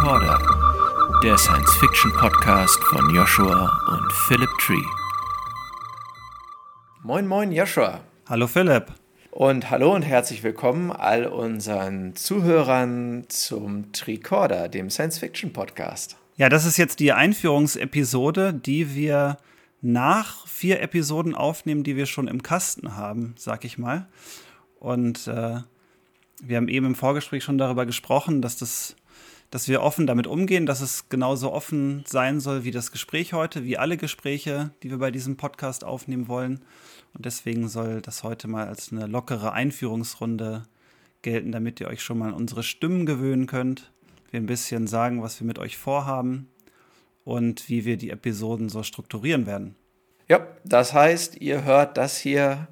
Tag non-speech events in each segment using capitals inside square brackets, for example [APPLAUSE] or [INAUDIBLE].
Recorder, der Science-Fiction-Podcast von Joshua und Philip Tree. Moin, moin, Joshua. Hallo, Philipp. Und hallo und herzlich willkommen all unseren Zuhörern zum Tricorder, dem Science-Fiction-Podcast. Ja, das ist jetzt die Einführungsepisode, die wir nach vier Episoden aufnehmen, die wir schon im Kasten haben, sag ich mal. Und äh, wir haben eben im Vorgespräch schon darüber gesprochen, dass das dass wir offen damit umgehen, dass es genauso offen sein soll wie das Gespräch heute, wie alle Gespräche, die wir bei diesem Podcast aufnehmen wollen. Und deswegen soll das heute mal als eine lockere Einführungsrunde gelten, damit ihr euch schon mal an unsere Stimmen gewöhnen könnt. Wir ein bisschen sagen, was wir mit euch vorhaben und wie wir die Episoden so strukturieren werden. Ja, das heißt, ihr hört das hier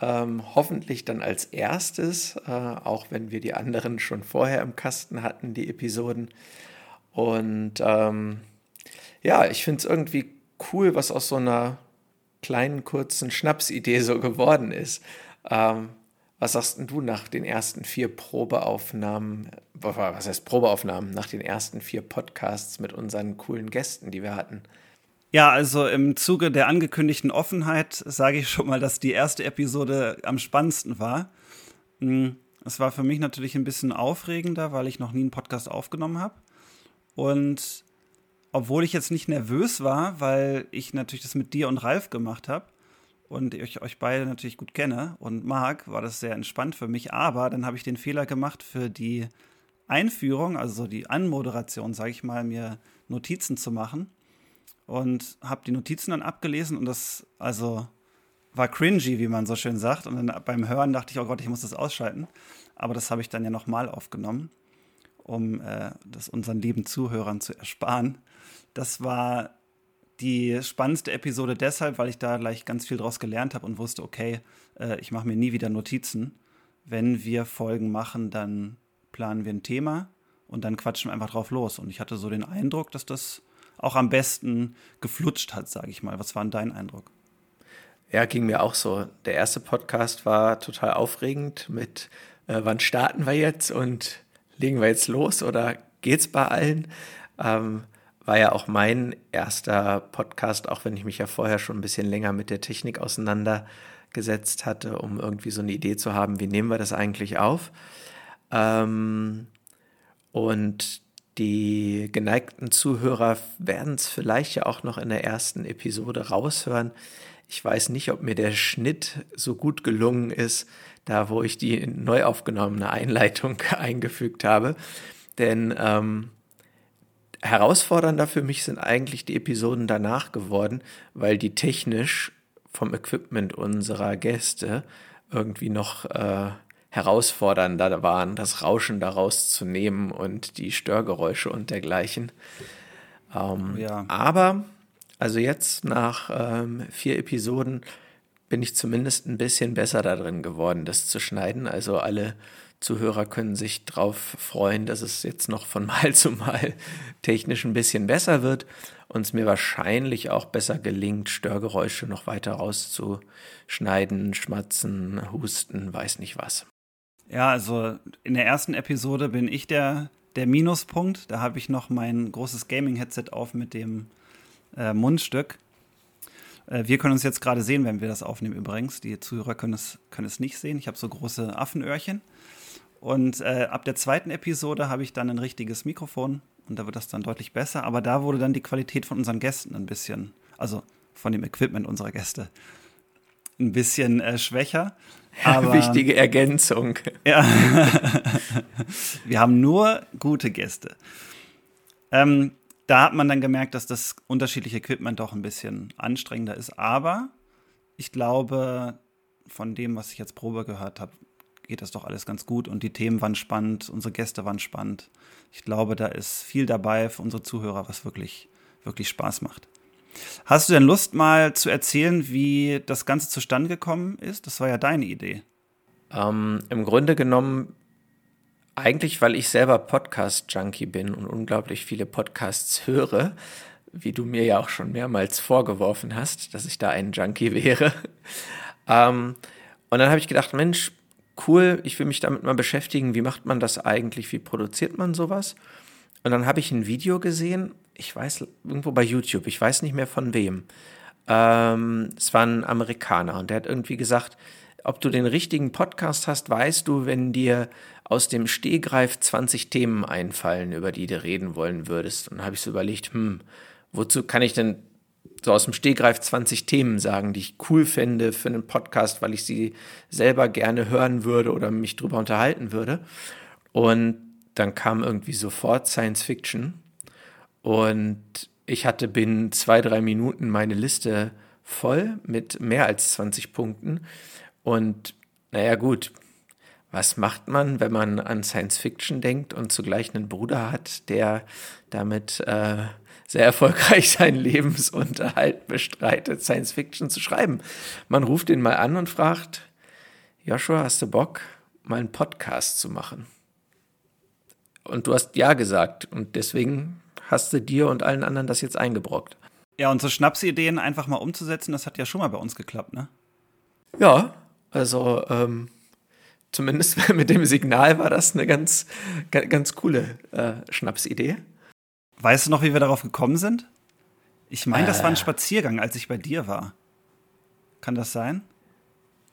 ähm, hoffentlich dann als erstes, äh, auch wenn wir die anderen schon vorher im Kasten hatten, die Episoden. Und ähm, ja, ich finde es irgendwie cool, was aus so einer kleinen, kurzen Schnapsidee so geworden ist. Ähm, was sagst du nach den ersten vier Probeaufnahmen, was heißt Probeaufnahmen, nach den ersten vier Podcasts mit unseren coolen Gästen, die wir hatten? Ja, also im Zuge der angekündigten Offenheit sage ich schon mal, dass die erste Episode am spannendsten war. Hm, es war für mich natürlich ein bisschen aufregender, weil ich noch nie einen Podcast aufgenommen habe. Und obwohl ich jetzt nicht nervös war, weil ich natürlich das mit dir und Ralf gemacht habe und ich euch beide natürlich gut kenne und mag, war das sehr entspannt für mich. Aber dann habe ich den Fehler gemacht für die Einführung, also die Anmoderation, sage ich mal, mir Notizen zu machen und habe die Notizen dann abgelesen und das also war cringy, wie man so schön sagt. Und dann beim Hören dachte ich, oh Gott, ich muss das ausschalten. Aber das habe ich dann ja nochmal aufgenommen, um äh, das unseren lieben Zuhörern zu ersparen. Das war die spannendste Episode deshalb, weil ich da gleich ganz viel draus gelernt habe und wusste, okay, äh, ich mache mir nie wieder Notizen. Wenn wir Folgen machen, dann planen wir ein Thema und dann quatschen wir einfach drauf los. Und ich hatte so den Eindruck, dass das auch am besten geflutscht hat, sage ich mal. Was war denn dein Eindruck? Ja, ging mir auch so. Der erste Podcast war total aufregend mit, äh, wann starten wir jetzt und legen wir jetzt los oder geht's bei allen? Ähm, war ja auch mein erster Podcast, auch wenn ich mich ja vorher schon ein bisschen länger mit der Technik auseinandergesetzt hatte, um irgendwie so eine Idee zu haben, wie nehmen wir das eigentlich auf? Ähm, und die geneigten Zuhörer werden es vielleicht ja auch noch in der ersten Episode raushören. Ich weiß nicht, ob mir der Schnitt so gut gelungen ist, da wo ich die neu aufgenommene Einleitung [LAUGHS] eingefügt habe. Denn ähm, herausfordernder für mich sind eigentlich die Episoden danach geworden, weil die technisch vom Equipment unserer Gäste irgendwie noch äh, herausfordernder waren, das Rauschen daraus zu nehmen und die Störgeräusche und dergleichen. Ähm, ja. Aber, also jetzt nach ähm, vier Episoden bin ich zumindest ein bisschen besser darin geworden, das zu schneiden. Also alle Zuhörer können sich darauf freuen, dass es jetzt noch von [LAUGHS] Mal zu Mal technisch ein bisschen besser wird und es mir wahrscheinlich auch besser gelingt, Störgeräusche noch weiter rauszuschneiden, schmatzen, husten, weiß nicht was. Ja, also in der ersten Episode bin ich der, der Minuspunkt. Da habe ich noch mein großes Gaming-Headset auf mit dem äh, Mundstück. Äh, wir können uns jetzt gerade sehen, wenn wir das aufnehmen übrigens. Die Zuhörer können es, können es nicht sehen. Ich habe so große Affenöhrchen. Und äh, ab der zweiten Episode habe ich dann ein richtiges Mikrofon und da wird das dann deutlich besser. Aber da wurde dann die Qualität von unseren Gästen ein bisschen, also von dem Equipment unserer Gäste, ein bisschen äh, schwächer. [LAUGHS] Aber, Wichtige Ergänzung. [LAUGHS] Ja. [LAUGHS] Wir haben nur gute Gäste. Ähm, da hat man dann gemerkt, dass das unterschiedliche Equipment doch ein bisschen anstrengender ist. Aber ich glaube, von dem, was ich jetzt Probe gehört habe, geht das doch alles ganz gut. Und die Themen waren spannend, unsere Gäste waren spannend. Ich glaube, da ist viel dabei für unsere Zuhörer, was wirklich, wirklich Spaß macht. Hast du denn Lust, mal zu erzählen, wie das Ganze zustande gekommen ist? Das war ja deine Idee. Ähm, Im Grunde genommen eigentlich, weil ich selber Podcast-Junkie bin und unglaublich viele Podcasts höre, wie du mir ja auch schon mehrmals vorgeworfen hast, dass ich da ein Junkie wäre. [LAUGHS] ähm, und dann habe ich gedacht, Mensch, cool, ich will mich damit mal beschäftigen, wie macht man das eigentlich, wie produziert man sowas? Und dann habe ich ein Video gesehen, ich weiß, irgendwo bei YouTube, ich weiß nicht mehr von wem. Ähm, es war ein Amerikaner und der hat irgendwie gesagt, ob du den richtigen Podcast hast, weißt du, wenn dir aus dem Stehgreif 20 Themen einfallen, über die du reden wollen würdest. Und dann habe ich so überlegt, hm, wozu kann ich denn so aus dem Stehgreif 20 Themen sagen, die ich cool fände für einen Podcast, weil ich sie selber gerne hören würde oder mich drüber unterhalten würde. Und dann kam irgendwie sofort Science Fiction. Und ich hatte binnen zwei, drei Minuten meine Liste voll mit mehr als 20 Punkten. Und naja, gut, was macht man, wenn man an Science Fiction denkt und zugleich einen Bruder hat, der damit äh, sehr erfolgreich [LAUGHS] seinen Lebensunterhalt bestreitet, Science Fiction zu schreiben? Man ruft ihn mal an und fragt, Joshua, hast du Bock, mal einen Podcast zu machen? Und du hast ja gesagt und deswegen hast du dir und allen anderen das jetzt eingebrockt. Ja, und so Schnapsideen einfach mal umzusetzen, das hat ja schon mal bei uns geklappt, ne? Ja, also ähm, zumindest [LAUGHS] mit dem Signal war das eine ganz, ganz coole äh, Schnapsidee. Weißt du noch, wie wir darauf gekommen sind? Ich meine, das war ein äh. Spaziergang, als ich bei dir war. Kann das sein?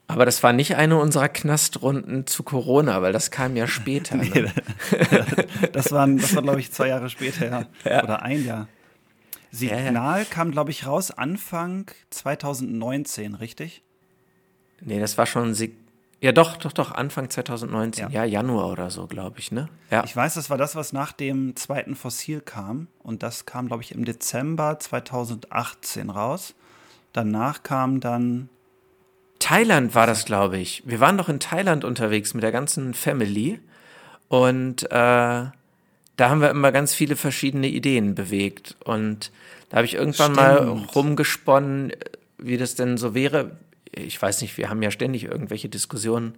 Aber das war nicht eine unserer Knastrunden zu Corona, weil das kam ja später. [LAUGHS] Ne? nee, das, war, das war, glaube ich, zwei Jahre später, ja. ja. Oder ein Jahr. Signal ja, kam, glaube ich, raus Anfang 2019, richtig? Nee, das war schon Sig ja, doch, doch, doch, Anfang 2019, ja, ja Januar oder so, glaube ich, ne? Ja. Ich weiß, das war das, was nach dem zweiten Fossil kam. Und das kam, glaube ich, im Dezember 2018 raus. Danach kam dann. Thailand war das, glaube ich. Wir waren doch in Thailand unterwegs mit der ganzen Family. Und äh, da haben wir immer ganz viele verschiedene Ideen bewegt. Und da habe ich irgendwann Stimmt. mal rumgesponnen, wie das denn so wäre, ich weiß nicht, wir haben ja ständig irgendwelche Diskussionen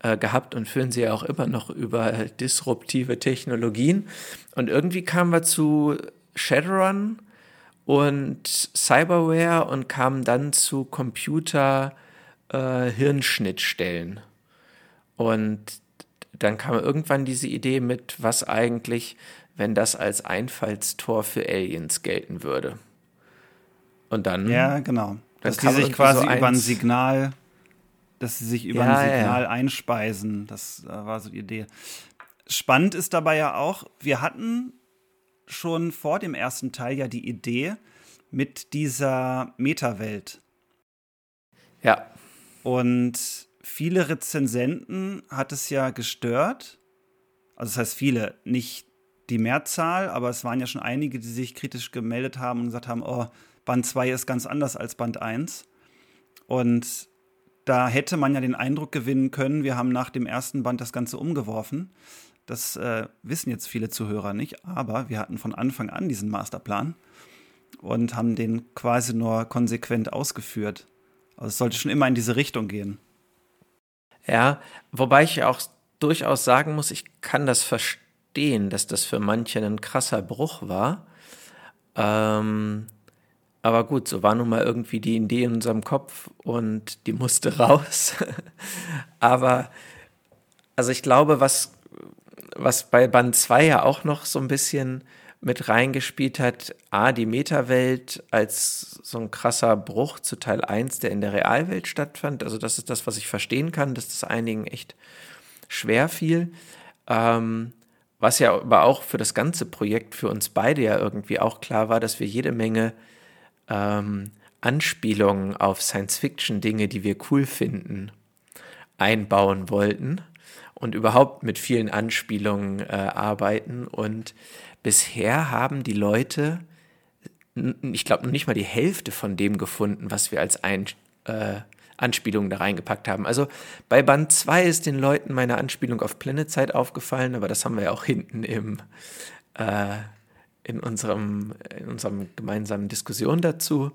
äh, gehabt und führen sie ja auch immer noch über disruptive Technologien. Und irgendwie kamen wir zu Shadowrun und Cyberware und kamen dann zu Computer-Hirnschnittstellen. Äh, und dann kam irgendwann diese Idee mit, was eigentlich, wenn das als Einfallstor für Aliens gelten würde. Und dann. Ja, genau. Dass die sich quasi so über ein Signal, dass sie sich über ja, ein Signal ja. einspeisen. Das äh, war so die Idee. Spannend ist dabei ja auch, wir hatten schon vor dem ersten Teil ja die Idee mit dieser Metawelt. Ja. Und viele Rezensenten hat es ja gestört. Also das heißt viele, nicht die Mehrzahl, aber es waren ja schon einige, die sich kritisch gemeldet haben und gesagt haben, oh, Band 2 ist ganz anders als Band 1. Und da hätte man ja den Eindruck gewinnen können, wir haben nach dem ersten Band das Ganze umgeworfen. Das äh, wissen jetzt viele Zuhörer nicht, aber wir hatten von Anfang an diesen Masterplan und haben den quasi nur konsequent ausgeführt. Also es sollte schon immer in diese Richtung gehen. Ja, wobei ich auch durchaus sagen muss, ich kann das verstehen, dass das für manche ein krasser Bruch war. Ähm, aber gut, so war nun mal irgendwie die Idee in unserem Kopf und die musste [LAUGHS] raus. Aber also ich glaube, was, was bei Band 2 ja auch noch so ein bisschen mit reingespielt hat, A, die Metawelt als so ein krasser Bruch zu Teil 1, der in der Realwelt stattfand. Also das ist das, was ich verstehen kann, dass das einigen echt schwer fiel. Ähm, was ja aber auch für das ganze Projekt, für uns beide ja irgendwie auch klar war, dass wir jede Menge ähm, Anspielungen auf Science-Fiction-Dinge, die wir cool finden, einbauen wollten und überhaupt mit vielen Anspielungen äh, arbeiten. Und bisher haben die Leute, ich glaube, noch nicht mal die Hälfte von dem gefunden, was wir als Ein äh, Anspielungen da reingepackt haben. Also bei Band 2 ist den Leuten meine Anspielung auf Planetside aufgefallen, aber das haben wir ja auch hinten im äh, in, unserem, in unserem gemeinsamen Diskussion dazu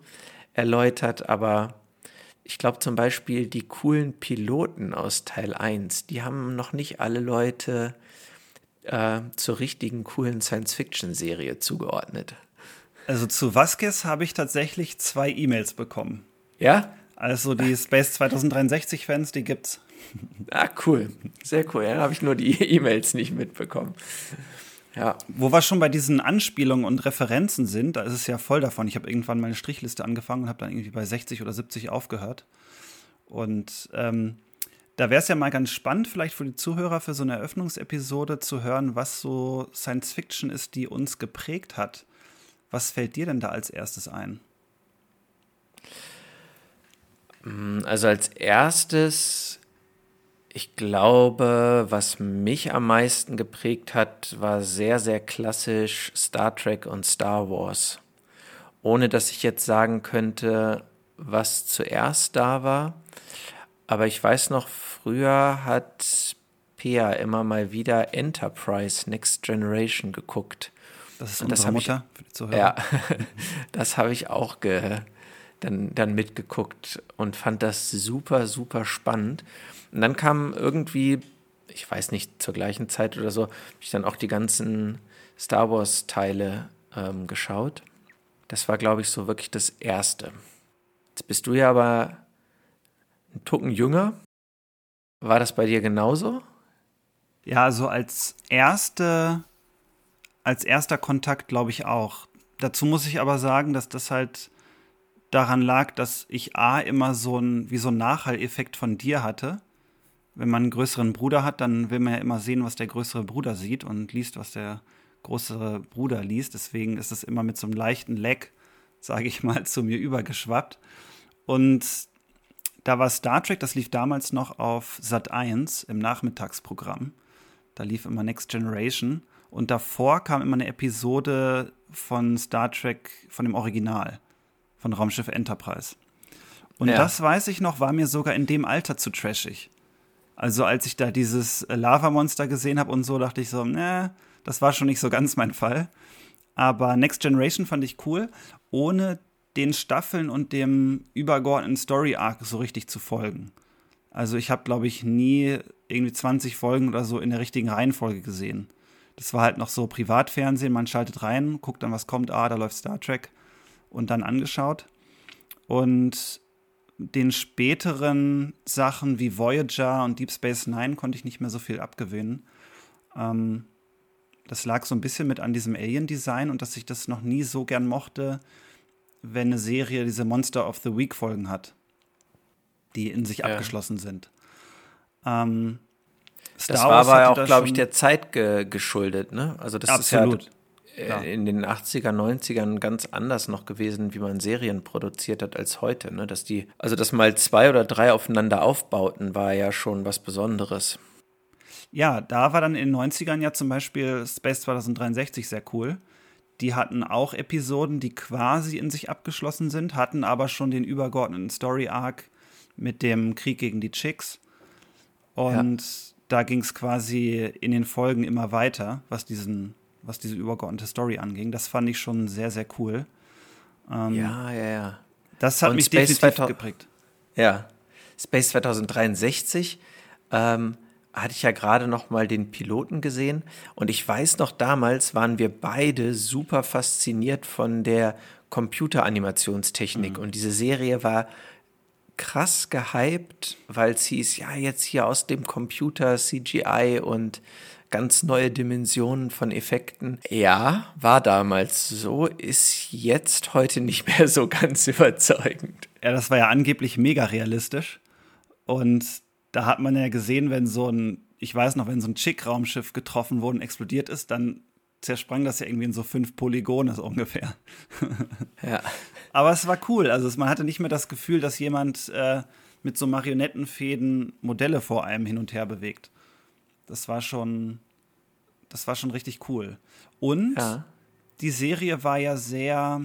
erläutert, aber ich glaube zum Beispiel die coolen Piloten aus Teil 1, die haben noch nicht alle Leute äh, zur richtigen coolen Science-Fiction-Serie zugeordnet. Also zu Vasquez habe ich tatsächlich zwei E-Mails bekommen. Ja? Also die Space 2063-Fans, die gibt's. [LAUGHS] Ah, cool. Sehr cool. Ja, habe ich nur die [LAUGHS] E-Mails nicht mitbekommen. Ja. Wo wir schon bei diesen Anspielungen und Referenzen sind, da ist es ja voll davon. Ich habe irgendwann meine Strichliste angefangen und habe dann irgendwie bei 60 oder 70 aufgehört. Und ähm, da wäre es ja mal ganz spannend, vielleicht für die Zuhörer für so eine Eröffnungsepisode zu hören, was so Science Fiction ist, die uns geprägt hat. Was fällt dir denn da als erstes ein? Also als erstes, ich glaube, was mich am meisten geprägt hat, war sehr, sehr klassisch Star Trek und Star Wars. Ohne dass ich jetzt sagen könnte, was zuerst da war. Aber ich weiß noch, früher hat Pia immer mal wieder Enterprise Next Generation geguckt. Das ist Und das unsere hab ich- Mutter, für die Zuhörer. Ja, [LAUGHS] das habe ich auch ge, dann, dann mitgeguckt und fand das super, super spannend. Und dann kam irgendwie, ich weiß nicht, zur gleichen Zeit oder so, habe ich dann auch die ganzen Star Wars-Teile ähm, geschaut. Das war, glaube ich, so wirklich das Erste. Jetzt bist du ja aber ein Tucken jünger. War das bei dir genauso? Ja, so als erste, als erster Kontakt glaube ich auch. Dazu muss ich aber sagen, dass das halt daran lag, dass ich A immer so ein, wie so ein Nachhalleffekt von dir hatte. Wenn man einen größeren Bruder hat, dann will man ja immer sehen, was der größere Bruder sieht und liest, was der größere Bruder liest. Deswegen ist es immer mit so einem leichten Leck, sage ich mal, [LAUGHS] zu mir übergeschwappt. Und da war Star Trek, das lief damals noch auf Sat 1 im Nachmittagsprogramm. Da lief immer Next Generation. Und davor kam immer eine Episode von Star Trek, von dem Original, von Raumschiff Enterprise. Und Ja. das weiß ich noch, war mir sogar in dem Alter zu trashig. Also als ich da dieses Lava-Monster gesehen habe und so, dachte ich so, ne, das war schon nicht so ganz mein Fall. Aber Next Generation fand ich cool, ohne den Staffeln und dem übergeordneten Story-Arc so richtig zu folgen. Also ich habe, glaube ich, nie irgendwie 20 Folgen oder so in der richtigen Reihenfolge gesehen. Das war halt noch so Privatfernsehen, man schaltet rein, guckt dann, was kommt, ah, da läuft Star Trek und dann angeschaut. Und den späteren Sachen wie Voyager und Deep Space Nine konnte ich nicht mehr so viel abgewöhnen. Ähm, das lag so ein bisschen mit an diesem Alien-Design und dass ich das noch nie so gern mochte, wenn eine Serie diese Monster of the Week Folgen hat, die in sich Ja. abgeschlossen sind. Ähm, Das Star war Wars aber auch, glaube ich, der Zeit ge geschuldet, ne? Also das Absolut. ist Ja. ja äh, in den 80er, 90ern ganz anders noch gewesen, wie man Serien produziert hat als heute, ne? Dass die, also dass mal zwei oder drei aufeinander aufbauten, war ja schon was Besonderes. Ja, da war dann in den 90ern ja zum Beispiel Space 2063 sehr cool. Die hatten auch Episoden, die quasi in sich abgeschlossen sind, hatten aber schon den übergeordneten Story-Arc mit dem Krieg gegen die Chicks. Und da ging es quasi in den Folgen immer weiter, was diesen, was diese übergeordnete Story anging. Das fand ich schon sehr, sehr cool. Ähm, Ja, ja, ja. Das hat Und mich Space definitiv 2000 geprägt. Ja, Space 2063 ähm, hatte ich ja gerade noch mal den Piloten gesehen und ich weiß noch, damals waren wir beide super fasziniert von der Computeranimationstechnik und diese Serie war krass gehypt, weil es hieß, ja, jetzt hier aus dem Computer CGI und ganz neue Dimensionen von Effekten. Ja, war damals so, ist jetzt heute nicht mehr so ganz [LAUGHS] überzeugend. Ja, das war ja angeblich mega realistisch. Und da hat man ja gesehen, wenn so ein, ich weiß noch, wenn so ein Chick-Raumschiff getroffen wurde und explodiert ist, dann zersprang das ja irgendwie in so fünf Polygone ungefähr. [LAUGHS] Ja. Aber es war cool. Also es- man hatte nicht mehr das Gefühl, dass jemand äh, mit so Marionettenfäden Modelle vor einem hin und her bewegt. Das war schon, das war schon richtig cool. Und Ja. die Serie war ja sehr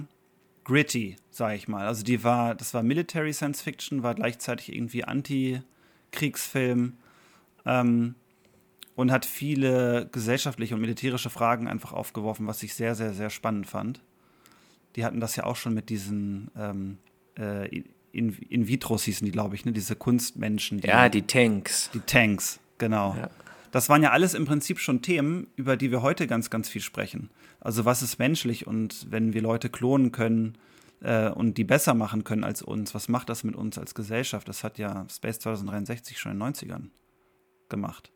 gritty, sag ich mal. Also die war, das war Military Science Fiction, war gleichzeitig irgendwie Anti-Kriegsfilm ähm, und hat viele gesellschaftliche und militärische Fragen einfach aufgeworfen, was ich sehr, sehr, sehr spannend fand. Die hatten das ja auch schon mit diesen ähm, äh, in, in Vitros hießen die, glaube ich, ne? Diese Kunstmenschen. Ja, die Tanks. Die Tanks, genau. Ja. Das waren ja alles im Prinzip schon Themen, über die wir heute ganz, ganz viel sprechen. Also was ist menschlich und wenn wir Leute klonen können äh, und die besser machen können als uns, was macht das mit uns als Gesellschaft? Das hat ja Space 2063 schon in den 90ern gemacht.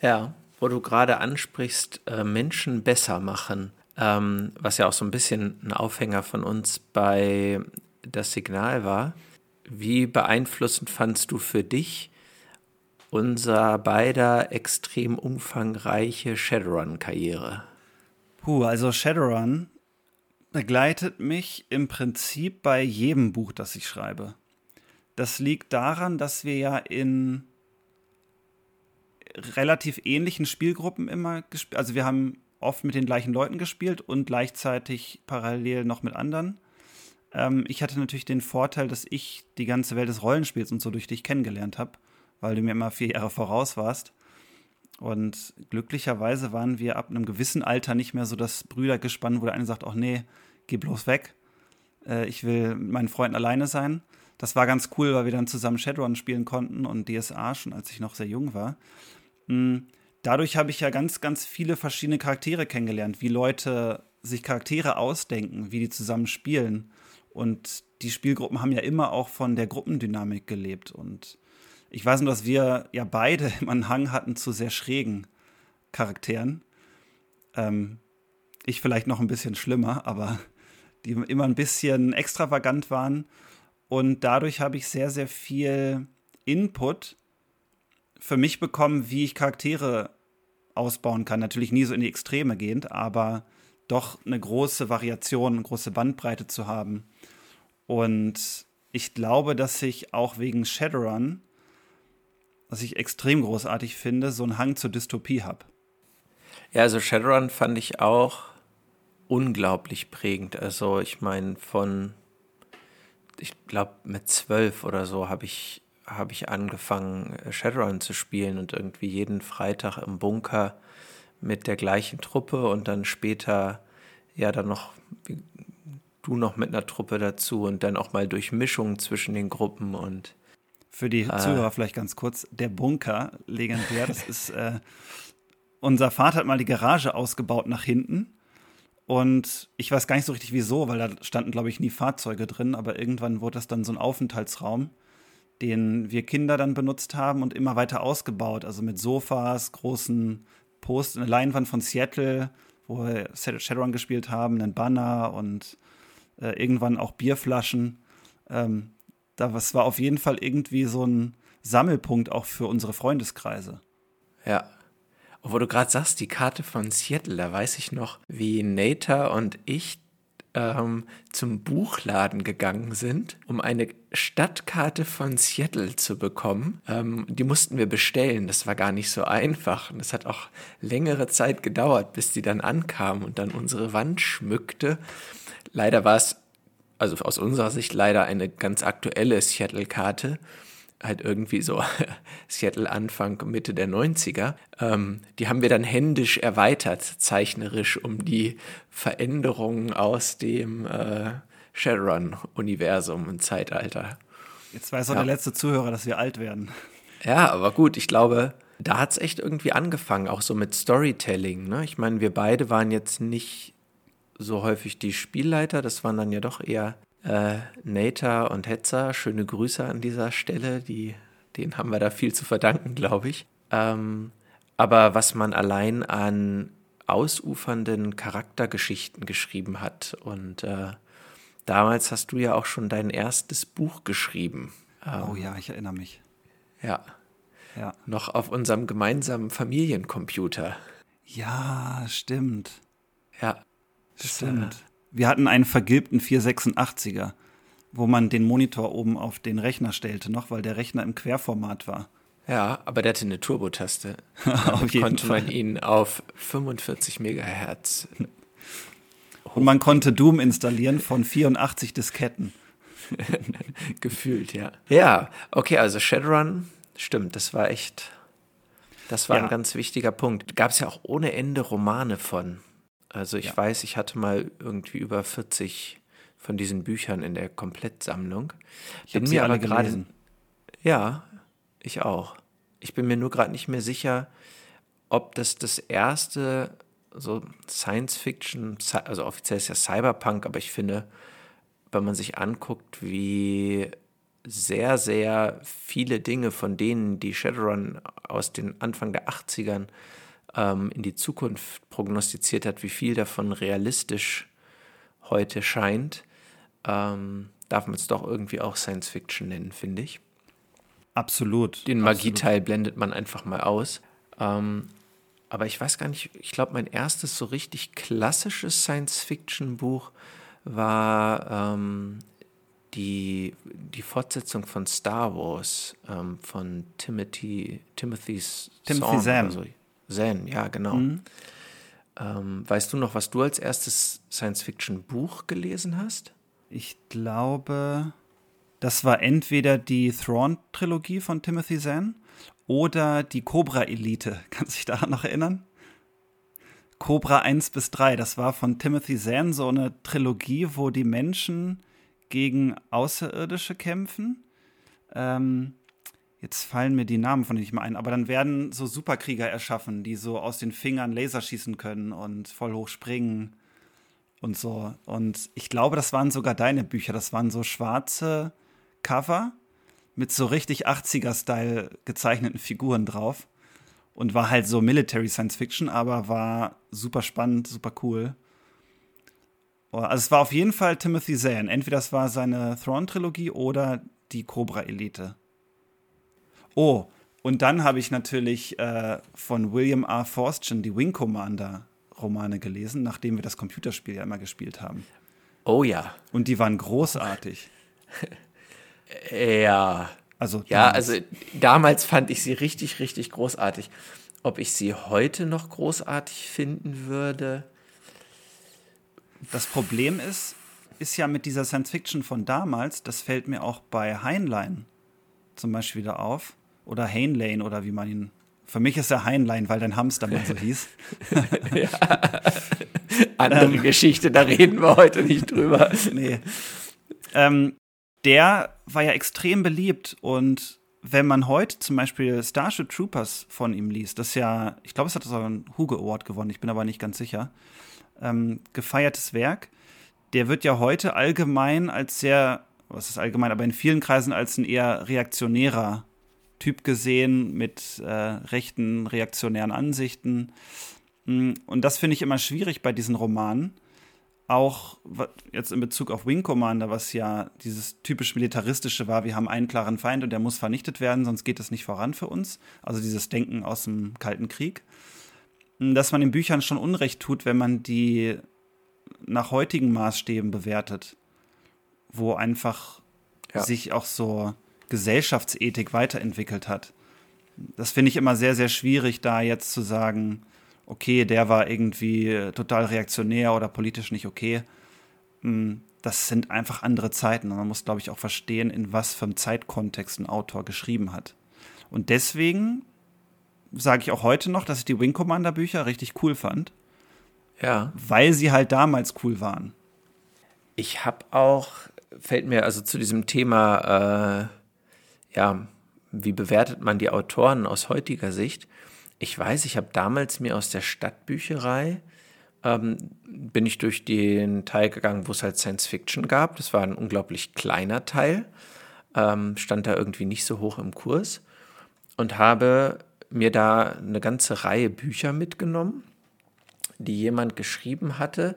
Ja. wo du gerade ansprichst, äh, Menschen besser machen, ähm, was ja auch so ein bisschen ein Aufhänger von uns bei das Signal war. Wie beeinflussend fandst du für dich unser beider extrem umfangreiche Shadowrun-Karriere? Puh, also Shadowrun begleitet mich im Prinzip bei jedem Buch, das ich schreibe. Das liegt daran, dass wir ja in relativ ähnlichen Spielgruppen immer gespielt, also wir haben oft mit den gleichen Leuten gespielt und gleichzeitig parallel noch mit anderen. Ähm, ich hatte natürlich den Vorteil, dass ich die ganze Welt des Rollenspiels und so durch dich kennengelernt habe, weil du mir immer vier Jahre voraus warst. Und glücklicherweise waren wir ab einem gewissen Alter nicht mehr so das Brüdergespann, wo der eine sagt, ach nee, geh bloß weg. Äh, ich will mit meinen Freunden alleine sein. Das war ganz cool, weil wir dann zusammen Shadowrun spielen konnten und DSA schon, als ich noch sehr jung war. Mm, dadurch habe ich ja ganz, ganz viele verschiedene Charaktere kennengelernt, wie Leute sich Charaktere ausdenken, wie die zusammen spielen. Und die Spielgruppen haben ja immer auch von der Gruppendynamik gelebt. Und ich weiß nur, dass wir ja beide [LAUGHS] immer einen Hang hatten zu sehr schrägen Charakteren. Ähm, ich vielleicht noch ein bisschen schlimmer, aber [LAUGHS] die immer ein bisschen extravagant waren. Und dadurch habe ich sehr, sehr viel Input für mich bekommen, wie ich Charaktere ausbauen kann. Natürlich nie so in die Extreme gehend, aber doch eine große Variation, eine große Bandbreite zu haben. Und ich glaube, dass ich auch wegen Shadowrun, was ich extrem großartig finde, so einen Hang zur Dystopie habe. Ja, also Shadowrun fand ich auch unglaublich prägend. Also ich meine, von, ich glaube, mit zwölf oder so habe ich habe ich angefangen, äh, Shadowrun zu spielen und irgendwie jeden Freitag im Bunker mit der gleichen Truppe und dann später ja dann noch du noch mit einer Truppe dazu und dann auch mal Durchmischungen zwischen den Gruppen und für die äh, Zuhörer vielleicht ganz kurz, der Bunker, legendär, das ist äh, unser Vater hat mal die Garage ausgebaut nach hinten und ich weiß gar nicht so richtig wieso, weil da standen glaube ich nie Fahrzeuge drin, aber irgendwann wurde das dann so ein Aufenthaltsraum den wir Kinder dann benutzt haben und immer weiter ausgebaut. Also mit Sofas, großen Post, eine Leinwand von Seattle, wo wir Shadowrun gespielt haben, einen Banner und äh, irgendwann auch Bierflaschen. Ähm, das war auf jeden Fall irgendwie so ein Sammelpunkt auch für unsere Freundeskreise. Ja. Obwohl du gerade sagst, die Karte von Seattle, da weiß ich noch, wie Nata und ich ähm, zum Buchladen gegangen sind, um eine Stadtkarte von Seattle zu bekommen. Ähm, die mussten wir bestellen. Das war gar nicht so einfach. Und es hat auch längere Zeit gedauert, bis die dann ankam und dann unsere Wand schmückte. Leider war es, also aus unserer Sicht leider eine ganz aktuelle Seattle-Karte halt irgendwie so [LAUGHS] Seattle Anfang, Mitte der 90er. Ähm, die haben wir dann händisch erweitert, zeichnerisch, um die Veränderungen aus dem äh, Shadowrun-Universum und Zeitalter. Jetzt weiß auch ja. der letzte Zuhörer, dass wir alt werden. Ja, aber gut, ich glaube, da hat es echt irgendwie angefangen, auch so mit Storytelling. Ne? Ich meine, wir beide waren jetzt nicht so häufig die Spielleiter, das waren dann ja doch eher äh, Nata und Hetzer, schöne Grüße an dieser Stelle. Die, denen haben wir da viel zu verdanken, glaube ich. Ähm, aber was man allein an ausufernden Charaktergeschichten geschrieben hat. Und äh, damals hast du ja auch schon dein erstes Buch geschrieben. Ähm, oh ja, ich erinnere mich. Ja. ja. Noch auf unserem gemeinsamen Familiencomputer. Ja, stimmt. Ja. Stimmt. Äh, wir hatten einen vergilbten 486er, wo man den Monitor oben auf den Rechner stellte, noch weil der Rechner im Querformat war. Ja, aber der hatte eine Turbotaste. [LAUGHS] auf jeden konnte Fall. man ihn auf 45 Megahertz. Und man konnte Doom installieren von 84 Disketten. [LAUGHS] Gefühlt, ja. Ja, okay, also Shadowrun, stimmt, das war echt, das war ja. ein ganz wichtiger Punkt. Gab es ja auch ohne Ende Romane von. Also ich ja. weiß, ich hatte mal irgendwie über 40 von diesen Büchern in der Komplettsammlung. Ich bin mir aber gerade Ja, ich auch. Ich bin mir nur gerade nicht mehr sicher, ob das das erste so Science Fiction, also offiziell ist ja Cyberpunk, aber ich finde, wenn man sich anguckt, wie sehr, sehr viele Dinge von denen, die Shadowrun aus den Anfang der 80ern ähm, in die Zukunft prognostiziert hat, wie viel davon realistisch heute scheint, ähm, darf man es doch irgendwie auch Science Fiction nennen, finde ich. Absolut. Den Magieteil blendet man einfach mal aus. Ähm, aber ich weiß gar nicht, ich glaube, mein erstes so richtig klassisches Science-Fiction-Buch war ähm, die, die Fortsetzung von Star Wars ähm, von Timothy, Timothy's Timothy Zahn. Also, Zahn, ja, genau. Mhm. Ähm, weißt du noch, was du als erstes Science-Fiction-Buch gelesen hast? Ich glaube, das war entweder die Thrawn-Trilogie von Timothy Zahn oder die Cobra-Elite. [LAUGHS] Kannst du dich daran noch erinnern? Cobra 1 bis 3, das war von Timothy Zahn so eine Trilogie, wo die Menschen gegen Außerirdische kämpfen. Ähm, jetzt fallen mir die Namen von denen nicht mehr ein, aber dann werden so Superkrieger erschaffen, die so aus den Fingern Laser schießen können und voll hoch springen und so. Und ich glaube, das waren sogar deine Bücher. Das waren so schwarze Cover mit so richtig 80er-Style gezeichneten Figuren drauf. Und war halt so Military Science Fiction, aber war super spannend, super cool. Oh, also es war auf jeden Fall Timothy Zahn. Entweder das war seine Thrawn-Trilogie oder die Cobra-Elite. Oh, und dann habe ich natürlich äh, von William R. Forstchen die Wing Commander-Romane gelesen, nachdem wir das Computerspiel ja immer gespielt haben. Oh ja. Und die waren großartig. [LAUGHS] Ja. Also Ja, damals. also damals fand ich sie richtig, richtig großartig. Ob ich sie heute noch großartig finden würde? Das Problem ist, ist ja mit dieser Science Fiction von damals, das fällt mir auch bei Heinlein zum Beispiel wieder auf. Oder Heinlein oder wie man ihn. Für mich ist er Heinlein, weil dein Hamster mal so [LAUGHS] hieß. [LAUGHS] Andere Geschichte, da reden wir heute nicht drüber. [LAUGHS] nee. Ähm, der war ja extrem beliebt und wenn man heute zum Beispiel Starship Troopers von ihm liest, das ist ja, ich glaube, es hat sogar einen Hugo Award gewonnen, ich bin aber nicht ganz sicher, ähm, gefeiertes Werk, der wird ja heute allgemein als sehr, was ist allgemein, aber in vielen Kreisen als ein eher reaktionärer Typ gesehen mit äh, rechten, reaktionären Ansichten. Mm, Und das finde ich immer schwierig bei diesen Romanen. Auch jetzt in Bezug auf Wing Commander, was ja dieses typisch militaristische war, wir haben einen klaren Feind und der muss vernichtet werden, sonst geht es nicht voran für uns. Also dieses Denken aus dem Kalten Krieg. Mm, Dass man den Büchern schon Unrecht tut, wenn man die nach heutigen Maßstäben bewertet, wo einfach Ja. sich auch so Gesellschaftsethik weiterentwickelt hat. Das finde ich immer sehr, sehr schwierig, da jetzt zu sagen, okay, der war irgendwie total reaktionär oder politisch nicht okay. Mm, Das sind einfach andere Zeiten und man muss, glaube ich, auch verstehen, in was für einem Zeitkontext ein Autor geschrieben hat. Und deswegen sage ich auch heute noch, dass ich die Wing Commander Bücher richtig cool fand, Ja. weil sie halt damals cool waren. Ich habe auch, fällt mir also zu diesem Thema, äh, ja, wie bewertet man die Autoren aus heutiger Sicht? Ich weiß, ich habe damals mir aus der Stadtbücherei, ähm, bin ich durch den Teil gegangen, wo es halt Science Fiction gab. Das war ein unglaublich kleiner Teil, ähm, stand da irgendwie nicht so hoch im Kurs und habe mir da eine ganze Reihe Bücher mitgenommen, die jemand geschrieben hatte,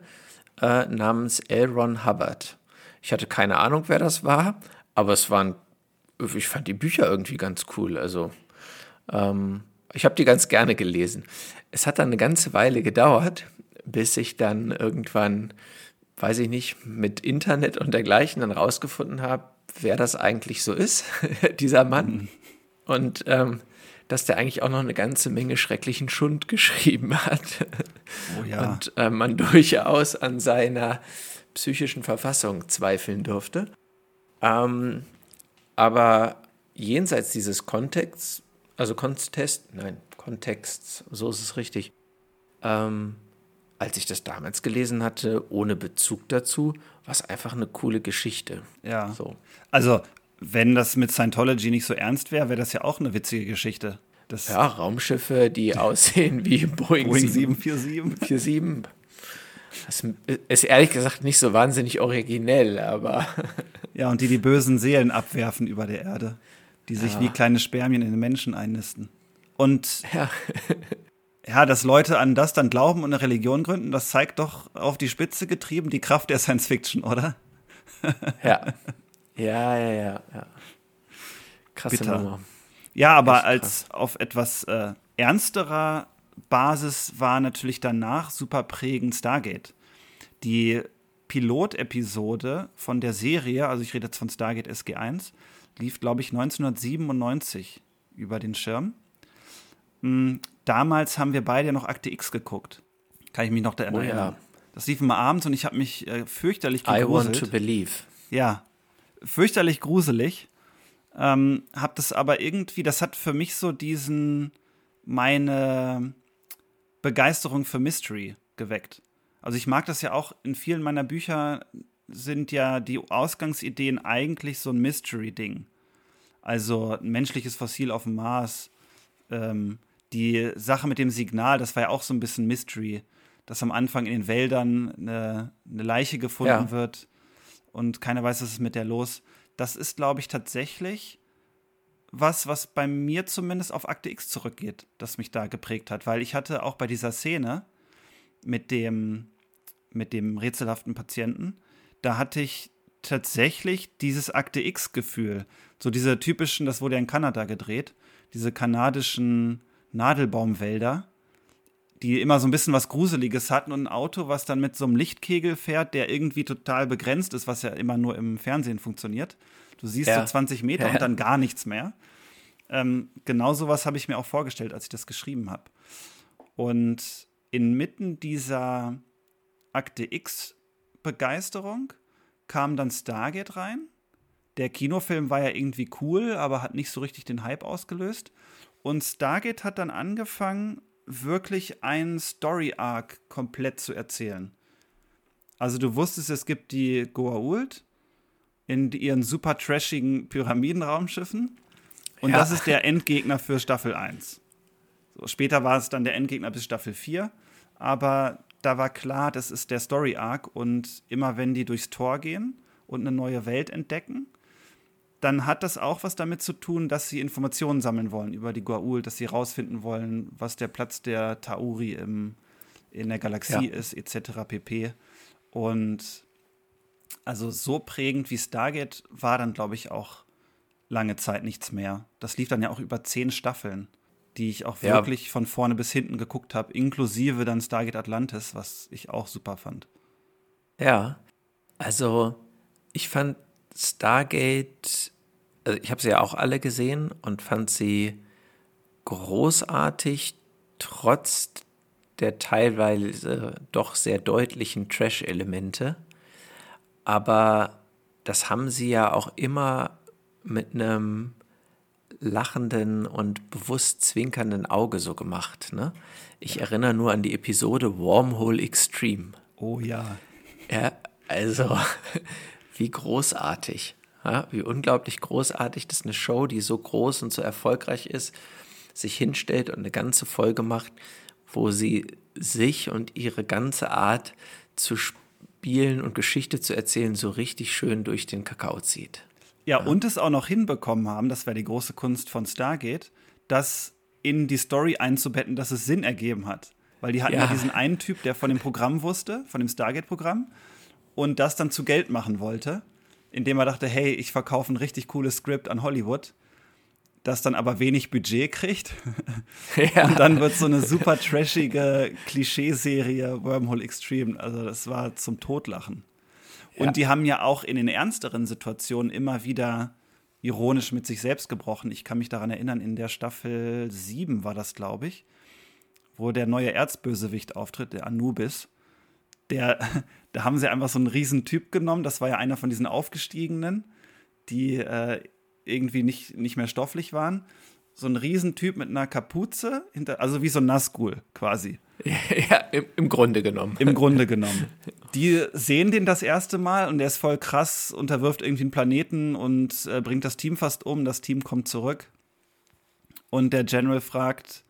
äh, namens L. Ron Hubbard. Ich hatte keine Ahnung, wer das war, aber es waren, ich fand die Bücher irgendwie ganz cool. Also, ähm, ich habe die ganz gerne gelesen. Es hat dann eine ganze Weile gedauert, bis ich dann irgendwann, weiß ich nicht, mit Internet und dergleichen dann rausgefunden habe, wer das eigentlich so ist, [LAUGHS] dieser Mann. Und ähm, dass der eigentlich auch noch eine ganze Menge schrecklichen Schund [LAUGHS] geschrieben hat. Oh ja. Und äh, man [LAUGHS] durchaus an seiner psychischen Verfassung zweifeln durfte. Ähm, aber jenseits dieses Kontexts, also Kontest, nein, Kontexts, so ist es richtig. Ähm, als ich das damals gelesen hatte, ohne Bezug dazu, war es einfach eine coole Geschichte. Ja. So. Also, wenn das mit Scientology nicht so ernst wäre, wäre das ja auch eine witzige Geschichte. Das Ja, Raumschiffe, die aussehen wie [LAUGHS] Boeing, Boeing 747. 747. Das ist ehrlich gesagt nicht so wahnsinnig originell, aber [LAUGHS] Ja, und die die bösen Seelen abwerfen über der Erde, die sich Ja. wie kleine Spermien in den Menschen einnisten. Und ja. [LAUGHS] Ja, dass Leute an das dann glauben und eine Religion gründen, das zeigt doch auf die Spitze getrieben die Kraft der Science Fiction, oder? [LAUGHS] ja. Ja, ja, ja, ja. Krasse Bitter. Nummer. Ja, aber als auf etwas äh, ernsterer Basis war natürlich danach super prägend Stargate. Die Pilotepisode von der Serie, also ich rede jetzt von Stargate SG1, lief, glaube ich, 1997 über den Schirm. Mm, Damals haben wir beide noch Akte X geguckt. Kann ich mich noch da Oh erinnern. ja. Das lief immer abends und ich habe mich äh, fürchterlich I want to gegruselt. believe. Ja, fürchterlich gruselig. Ähm, hab das aber irgendwie, das hat für mich so diesen, meine Begeisterung für Mystery geweckt. Also ich mag das ja auch, in vielen meiner Bücher sind ja die Ausgangsideen eigentlich so ein Mystery-Ding. Also ein menschliches Fossil auf dem Mars, ähm, die Sache mit dem Signal, das war ja auch so ein bisschen Mystery, dass am Anfang in den Wäldern eine, eine Leiche gefunden Ja. wird und keiner weiß, was ist mit der los. Das ist, glaube ich, tatsächlich was, was bei mir zumindest auf Akte X zurückgeht, das mich da geprägt hat, weil ich hatte auch bei dieser Szene mit dem, mit dem rätselhaften Patienten, da hatte ich tatsächlich dieses Akte X-Gefühl. So diese typischen, das wurde ja in Kanada gedreht, diese kanadischen Nadelbaumwälder, die immer so ein bisschen was Gruseliges hatten und ein Auto, was dann mit so einem Lichtkegel fährt, der irgendwie total begrenzt ist, was ja immer nur im Fernsehen funktioniert. Du siehst Ja. so 20 Meter Ja. und dann gar nichts mehr. Ähm, genau sowas habe ich mir auch vorgestellt, als ich das geschrieben habe. Und inmitten dieser Akte X-Begeisterung kam dann Stargate rein. Der Kinofilm war ja irgendwie cool, aber hat nicht so richtig den Hype ausgelöst. Und Stargate hat dann angefangen, wirklich einen Story-Arc komplett zu erzählen. Also du wusstest, es gibt die Goa'uld in ihren super trashigen Pyramidenraumschiffen. Und Ja. das ist der Endgegner für Staffel 1. So, später war es dann der Endgegner bis Staffel 4. Aber da war klar, das ist der Story-Arc. Und immer wenn die durchs Tor gehen und eine neue Welt entdecken, dann hat das auch was damit zu tun, dass sie Informationen sammeln wollen über die Goa'uld, dass sie rausfinden wollen, was der Platz der Tauri im, in der Galaxie Ja. ist, etc. pp. Und also so prägend wie Stargate war dann, glaube ich, auch lange Zeit nichts mehr. Das lief dann ja auch über zehn Staffeln, die ich auch Ja. wirklich von vorne bis hinten geguckt habe, inklusive dann Stargate Atlantis, was ich auch super fand. Ja, also ich fand Stargate, also ich habe sie ja auch alle gesehen und fand sie großartig, trotz der teilweise doch sehr deutlichen Trash-Elemente. Aber das haben sie ja auch immer mit einem lachenden und bewusst zwinkernden Auge so gemacht. Ne? Ich erinnere nur an die Episode Wormhole Extreme. Oh ja. Ja, also [LAUGHS] wie großartig. Ja, wie unglaublich großartig, dass eine Show, die so groß und so erfolgreich ist, sich hinstellt und eine ganze Folge macht, wo sie sich und ihre ganze Art zu spielen und Geschichte zu erzählen so richtig schön durch den Kakao zieht. Ja, und es auch noch hinbekommen haben, das wäre die große Kunst von Stargate, das in die Story einzubetten, dass es Sinn ergeben hat. Weil die hatten ja, Ja. diesen einen Typ, der von dem Programm wusste, von dem Stargate-Programm, und das dann zu Geld machen wollte, indem er dachte, hey, ich verkaufe ein richtig cooles Skript an Hollywood, das dann aber wenig Budget kriegt. [LAUGHS] Ja. Und dann wird so eine super trashige Klischeeserie Wormhole Extreme. Also das war zum Totlachen. Und Ja. die haben ja auch in den ernsteren Situationen immer wieder ironisch mit sich selbst gebrochen. Ich kann mich daran erinnern, in der Staffel 7 war das, glaube ich, wo der neue Erzbösewicht auftritt, der Anubis. Der, [LAUGHS] da haben sie einfach so einen riesen Typ genommen. Das war ja einer von diesen Aufgestiegenen, die äh, irgendwie nicht, nicht mehr stofflich waren. So ein Riesentyp mit einer Kapuze, hinter, also wie so ein Nazgul quasi. [LAUGHS] ja, im, im Grunde genommen. Im Grunde genommen. [LAUGHS] Die sehen den das erste Mal und der ist voll krass, unterwirft irgendwie einen Planeten und äh, bringt das Team fast um. Das Team kommt zurück. Und der General fragt,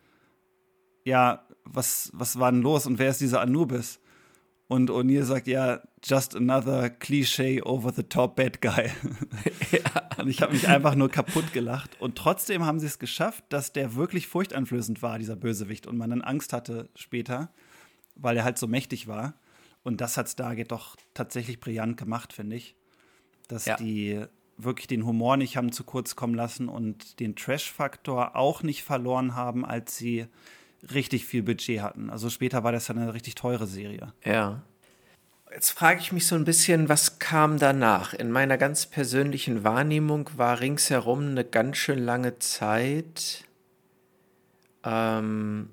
ja, was, was war denn los und wer ist dieser Anubis? Und O'Neill sagt ja, just another cliché over the top bad guy. [LAUGHS] ja. Und ich habe mich einfach nur kaputt gelacht. Und trotzdem haben sie es geschafft, dass der wirklich furchteinflößend war, dieser Bösewicht. Und man dann Angst hatte später, weil er halt so mächtig war. Und das hat Stargate doch tatsächlich brillant gemacht, finde ich. Dass ja. die wirklich den Humor nicht haben zu kurz kommen lassen und den Trash-Faktor auch nicht verloren haben, als sie richtig viel Budget hatten. Also später war das ja eine richtig teure Serie. Ja. Jetzt frage ich mich so ein bisschen, was kam danach? In meiner ganz persönlichen Wahrnehmung war ringsherum eine ganz schön lange Zeit ähm,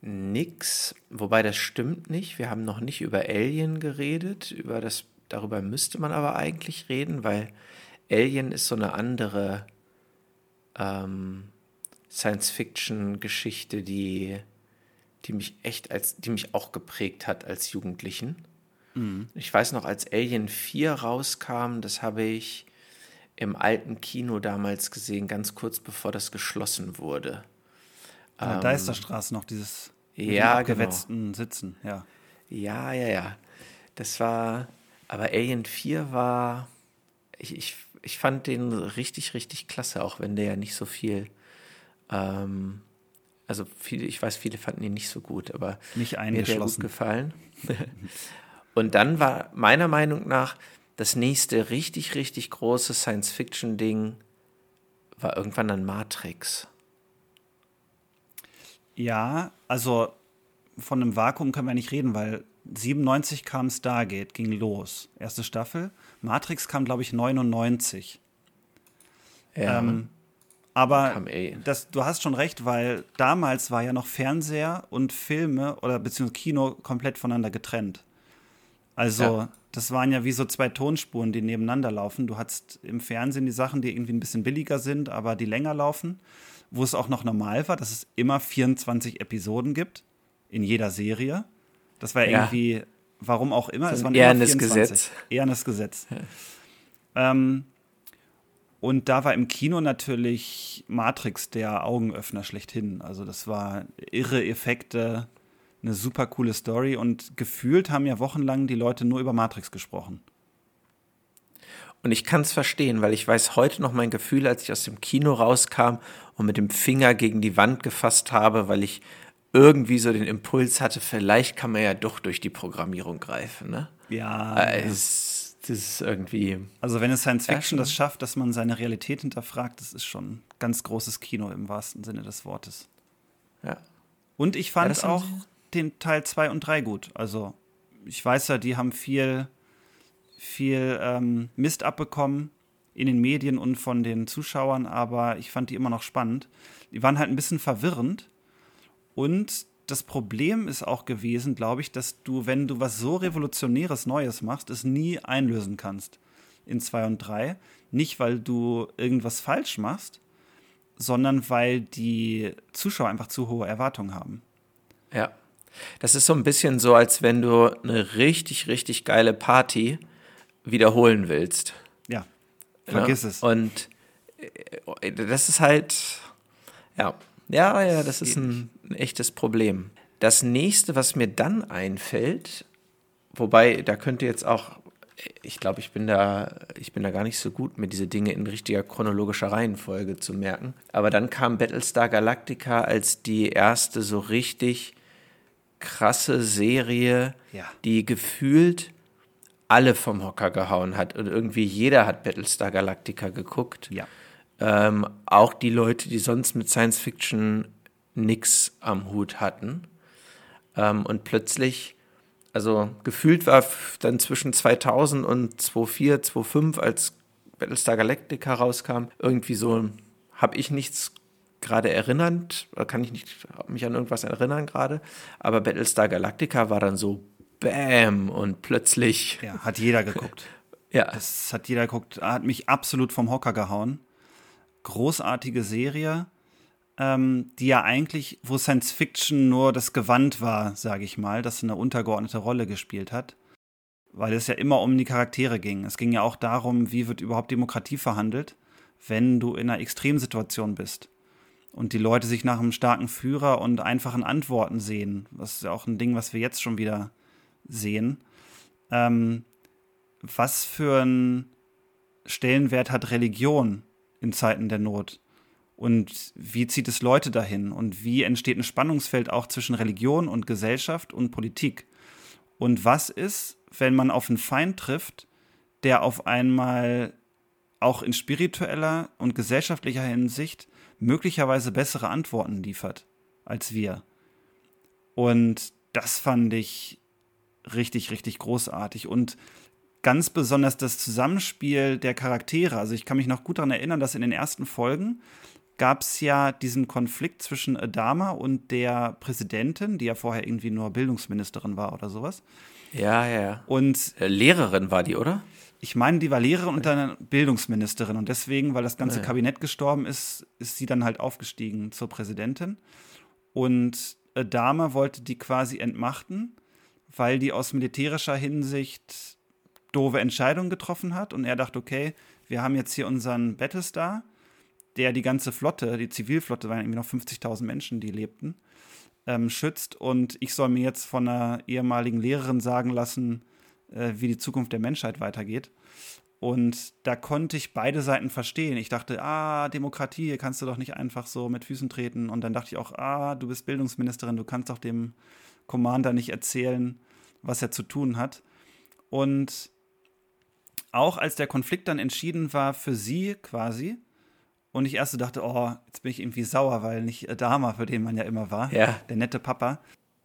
nix. Wobei das stimmt nicht. Wir haben noch nicht über Alien geredet. Über das, darüber müsste man aber eigentlich reden, weil Alien ist so eine andere ähm, Science-Fiction-Geschichte, die, die mich echt als, die mich auch geprägt hat als Jugendlichen. Mhm. Ich weiß noch, als Alien 4 rauskam, das habe ich im alten Kino damals gesehen, ganz kurz bevor das geschlossen wurde. Ja, ähm, Deisterstraße noch, dieses ja, gewetzten genau. Sitzen, ja. Ja, ja, ja. Das war, aber Alien 4 war, ich, ich, ich fand den richtig, richtig klasse, auch wenn der ja nicht so viel ähm, also viele, ich weiß, viele fanden ihn nicht so gut, aber nicht mir hat er gut gefallen. [LAUGHS] Und dann war meiner Meinung nach das nächste richtig, richtig große Science-Fiction-Ding war irgendwann dann Matrix. Ja, also von einem Vakuum können wir nicht reden, weil 97 kam Stargate, ging los, erste Staffel. Matrix kam, glaube ich, 99. Ja. Ähm, aber das, du hast schon recht, weil damals war ja noch Fernseher und Filme oder beziehungsweise Kino komplett voneinander getrennt. Also, ja. das waren ja wie so zwei Tonspuren, die nebeneinander laufen. Du hattest im Fernsehen die Sachen, die irgendwie ein bisschen billiger sind, aber die länger laufen, wo es auch noch normal war, dass es immer 24 Episoden gibt in jeder Serie. Das war ja. irgendwie, warum auch immer, so es waren eher immer 24. Gesetz. Ehernes Gesetz. Ja. Ähm, und da war im Kino natürlich Matrix der Augenöffner schlechthin. Also das war irre Effekte, eine super coole Story und gefühlt haben ja wochenlang die Leute nur über Matrix gesprochen. Und ich kann es verstehen, weil ich weiß heute noch mein Gefühl, als ich aus dem Kino rauskam und mit dem Finger gegen die Wand gefasst habe, weil ich irgendwie so den Impuls hatte, vielleicht kann man ja doch durch die Programmierung greifen. Ne? Ja. Äh, es das ist irgendwie. Also, wenn es Science Fiction das schafft, dass man seine Realität hinterfragt, das ist schon ganz großes Kino im wahrsten Sinne des Wortes. Ja. Und ich fand ja, auch den Teil 2 und 3 gut. Also, ich weiß ja, die haben viel, viel ähm, Mist abbekommen in den Medien und von den Zuschauern, aber ich fand die immer noch spannend. Die waren halt ein bisschen verwirrend und das Problem ist auch gewesen, glaube ich, dass du, wenn du was so Revolutionäres Neues machst, es nie einlösen kannst in 2 und 3. Nicht, weil du irgendwas falsch machst, sondern weil die Zuschauer einfach zu hohe Erwartungen haben. Ja. Das ist so ein bisschen so, als wenn du eine richtig, richtig geile Party wiederholen willst. Ja, vergiss ja? es. Und äh, das ist halt, ja, ja, ja, das ist ein, ein echtes Problem. Das nächste, was mir dann einfällt, wobei da könnte jetzt auch, ich glaube, ich bin da, ich bin da gar nicht so gut, mir diese Dinge in richtiger chronologischer Reihenfolge zu merken. Aber dann kam Battlestar Galactica als die erste so richtig krasse Serie, ja. die gefühlt alle vom Hocker gehauen hat. Und irgendwie jeder hat Battlestar Galactica geguckt. Ja. Ähm, auch die Leute, die sonst mit Science Fiction nichts am Hut hatten. Ähm, und plötzlich, also gefühlt war dann zwischen 2000 und 2004, 2005, als Battlestar Galactica rauskam, irgendwie so, habe ich nichts gerade erinnernd, kann ich nicht mich an irgendwas erinnern gerade, aber Battlestar Galactica war dann so Bam und plötzlich. Ja, hat jeder geguckt. [LAUGHS] ja. Das hat jeder geguckt, hat mich absolut vom Hocker gehauen großartige Serie, ähm, die ja eigentlich, wo Science Fiction nur das Gewand war, sage ich mal, das eine untergeordnete Rolle gespielt hat. Weil es ja immer um die Charaktere ging. Es ging ja auch darum, wie wird überhaupt Demokratie verhandelt, wenn du in einer Extremsituation bist. Und die Leute sich nach einem starken Führer und einfachen Antworten sehen. Das ist ja auch ein Ding, was wir jetzt schon wieder sehen. Ähm, was für einen Stellenwert hat Religion in Zeiten der Not? Und wie zieht es Leute dahin? Und wie entsteht ein Spannungsfeld auch zwischen Religion und Gesellschaft und Politik? Und was ist, wenn man auf einen Feind trifft, der auf einmal auch in spiritueller und gesellschaftlicher Hinsicht möglicherweise bessere Antworten liefert als wir? Und das fand ich richtig, richtig großartig. Und ganz besonders das Zusammenspiel der Charaktere. Also ich kann mich noch gut daran erinnern, dass in den ersten Folgen gab es ja diesen Konflikt zwischen Adama und der Präsidentin, die ja vorher irgendwie nur Bildungsministerin war oder sowas. Ja, ja, ja. Und Äh, Lehrerin war die, oder? ich meine, die war Lehrerin und dann Bildungsministerin. Und deswegen, weil das ganze Ah, ja. Kabinett gestorben ist, ist sie dann halt aufgestiegen zur Präsidentin. Und Adama wollte die quasi entmachten, weil die aus militärischer Hinsicht doofe Entscheidungen getroffen hat. Und er dachte, okay, wir haben jetzt hier unseren Battlestar, der die ganze Flotte, die Zivilflotte, waren irgendwie noch 50.000 Menschen, die lebten, ähm, schützt. Und ich soll mir jetzt von einer ehemaligen Lehrerin sagen lassen, äh, wie die Zukunft der Menschheit weitergeht. Und da konnte ich beide Seiten verstehen. Ich dachte, ah, Demokratie, hier kannst du doch nicht einfach so mit Füßen treten. Und dann dachte ich auch, ah, du bist Bildungsministerin, du kannst doch dem Commander nicht erzählen, was er zu tun hat. Und auch als der Konflikt dann entschieden war für sie quasi, und ich erst so dachte, oh, jetzt bin ich irgendwie sauer, weil nicht Adama, für den man ja immer war, Ja. der nette Papa,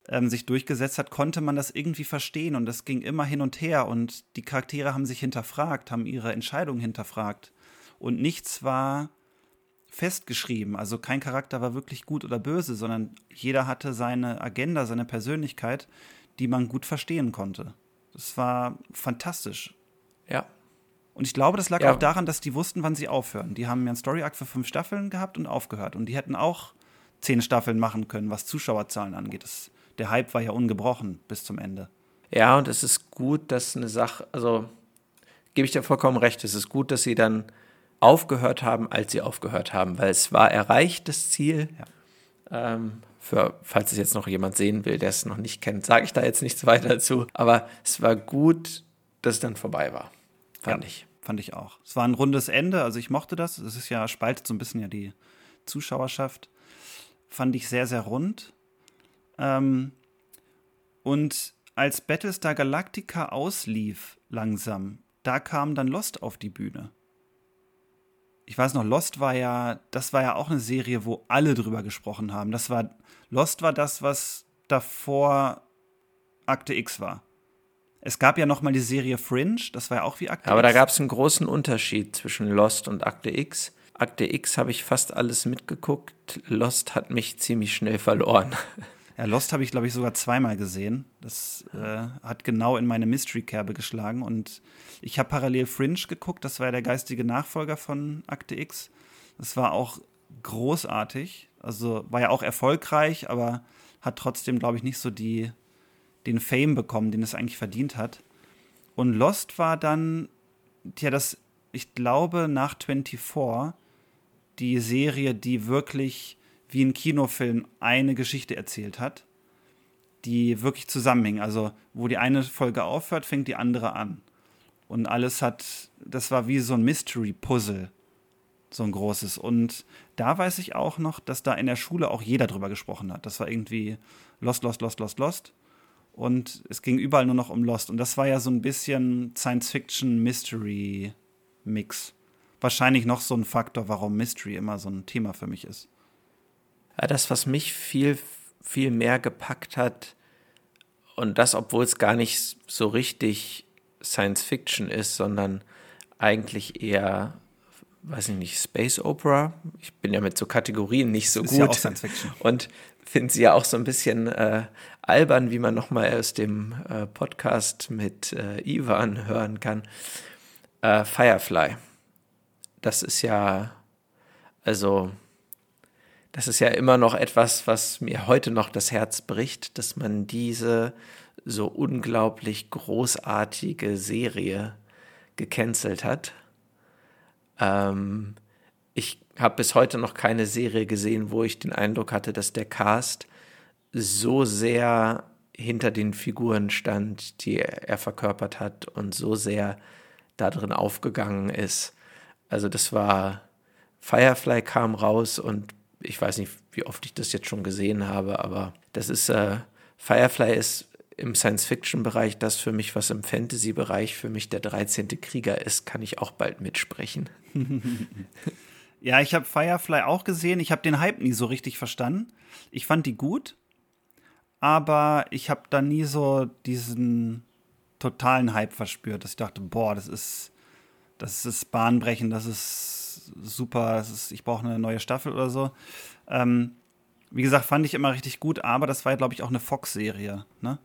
ähm, sich durchgesetzt hat, konnte man das irgendwie verstehen und das ging immer hin und her und die Charaktere haben sich hinterfragt, haben ihre Entscheidungen hinterfragt und nichts war festgeschrieben. Also kein Charakter war wirklich gut oder böse, sondern jeder hatte seine Agenda, seine Persönlichkeit, die man gut verstehen konnte. Das war fantastisch. Ja. Und ich glaube, das lag Ja. auch daran, dass die wussten, wann sie aufhören. Die haben ja einen Story-Arc für fünf Staffeln gehabt und aufgehört. Und die hätten auch zehn Staffeln machen können, was Zuschauerzahlen angeht. Das, der Hype war ja ungebrochen bis zum Ende. Ja, und es ist gut, dass eine Sache, also gebe ich dir vollkommen recht, es ist gut, dass sie dann aufgehört haben, als sie aufgehört haben, weil es war erreicht, das Ziel. Ähm, für, falls es jetzt noch jemand sehen will, der es noch nicht kennt, sage ich da jetzt nichts weiter dazu. Aber es war gut, dass es dann vorbei war, fand Ja. ich. Fand ich auch. Es war ein rundes Ende, also ich mochte das. Es ist ja, spaltet so ein bisschen ja die Zuschauerschaft. Fand ich sehr, sehr rund. Ähm, und als Battlestar Galactica auslief, langsam, da kam dann Lost auf die Bühne. Ich weiß noch, Lost war ja, das war ja auch eine Serie, wo alle drüber gesprochen haben. Das war, Lost war das, was davor Akte X war. Es gab ja noch mal die Serie Fringe, das war ja auch wie Akte Aber da X. gab es einen großen Unterschied zwischen Lost und Akte X. Akte X habe ich fast alles mitgeguckt. Lost hat mich ziemlich schnell verloren. [LAUGHS] Ja, Lost habe ich, glaube ich, sogar zweimal gesehen. Das äh, hat genau in meine Mystery-Kerbe geschlagen. Und ich habe parallel Fringe geguckt. Das war ja der geistige Nachfolger von Akte X. Das war auch großartig. Also war ja auch erfolgreich, aber hat trotzdem, glaube ich, nicht so die, den Fame bekommen, den es eigentlich verdient hat. Und Lost war dann, ja, das, ich glaube, nach 24 die Serie, die wirklich wie ein Kinofilm eine Geschichte erzählt hat, die wirklich zusammenhing. Also, wo die eine Folge aufhört, fängt die andere an. Und alles hat, das war wie so ein Mystery-Puzzle, so ein großes. Und da weiß ich auch noch, dass da in der Schule auch jeder drüber gesprochen hat. Das war irgendwie Lost, Lost, Lost, Lost, Lost. Und es ging überall nur noch um Lost. Und das war ja so ein bisschen Science-Fiction-Mystery-Mix. Wahrscheinlich noch so ein Faktor, warum Mystery immer so ein Thema für mich ist. Das, was mich viel, viel mehr gepackt hat, und das, obwohl es gar nicht so richtig Science Fiction ist, sondern eigentlich eher, weiß ich nicht, Space Opera. Ich bin ja mit so Kategorien nicht so Ist gut. ja auch Science Fiction. Und finde sie ja auch so ein bisschen äh, albern, wie man nochmal aus dem äh, Podcast mit äh, Ivan hören kann. Äh, Firefly. Das ist ja, also, das ist ja immer noch etwas, was mir heute noch das Herz bricht, dass man diese so unglaublich großartige Serie gecancelt hat. Ähm, ich habe bis heute noch keine Serie gesehen, wo ich den Eindruck hatte, dass der Cast so sehr hinter den Figuren stand, die er verkörpert hat und so sehr darin aufgegangen ist. Also das war, Firefly kam raus und ich weiß nicht, wie oft ich das jetzt schon gesehen habe, aber das ist, äh, Firefly ist im Science-Fiction-Bereich das für mich, was im Fantasy-Bereich für mich der 13. Krieger ist, kann ich auch bald mitsprechen. [LAUGHS] ja, ich habe Firefly auch gesehen. Ich habe den Hype nie so richtig verstanden. Ich fand die gut, aber ich habe da nie so diesen totalen Hype verspürt, dass ich dachte, boah, das ist, das ist bahnbrechend, das ist super, das ist, ich brauche eine neue Staffel oder so. Ähm, wie gesagt, fand ich immer richtig gut, aber das war, glaube ich, auch eine Fox-Serie, ne?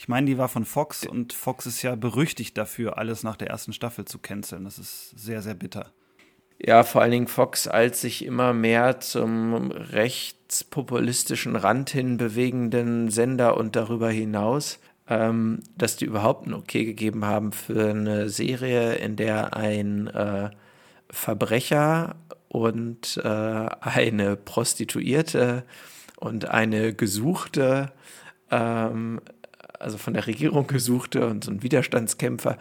Ich meine, die war von Fox und Fox ist ja berüchtigt dafür, alles nach der ersten Staffel zu canceln. Das ist sehr, sehr bitter. Ja, vor allen Dingen Fox als sich immer mehr zum rechtspopulistischen Rand hin bewegenden Sender und darüber hinaus, ähm, dass die überhaupt ein Okay gegeben haben für eine Serie, in der ein äh, Verbrecher und äh, eine Prostituierte und eine Gesuchte ähm, also von der Regierung gesuchte und so ein Widerstandskämpfer,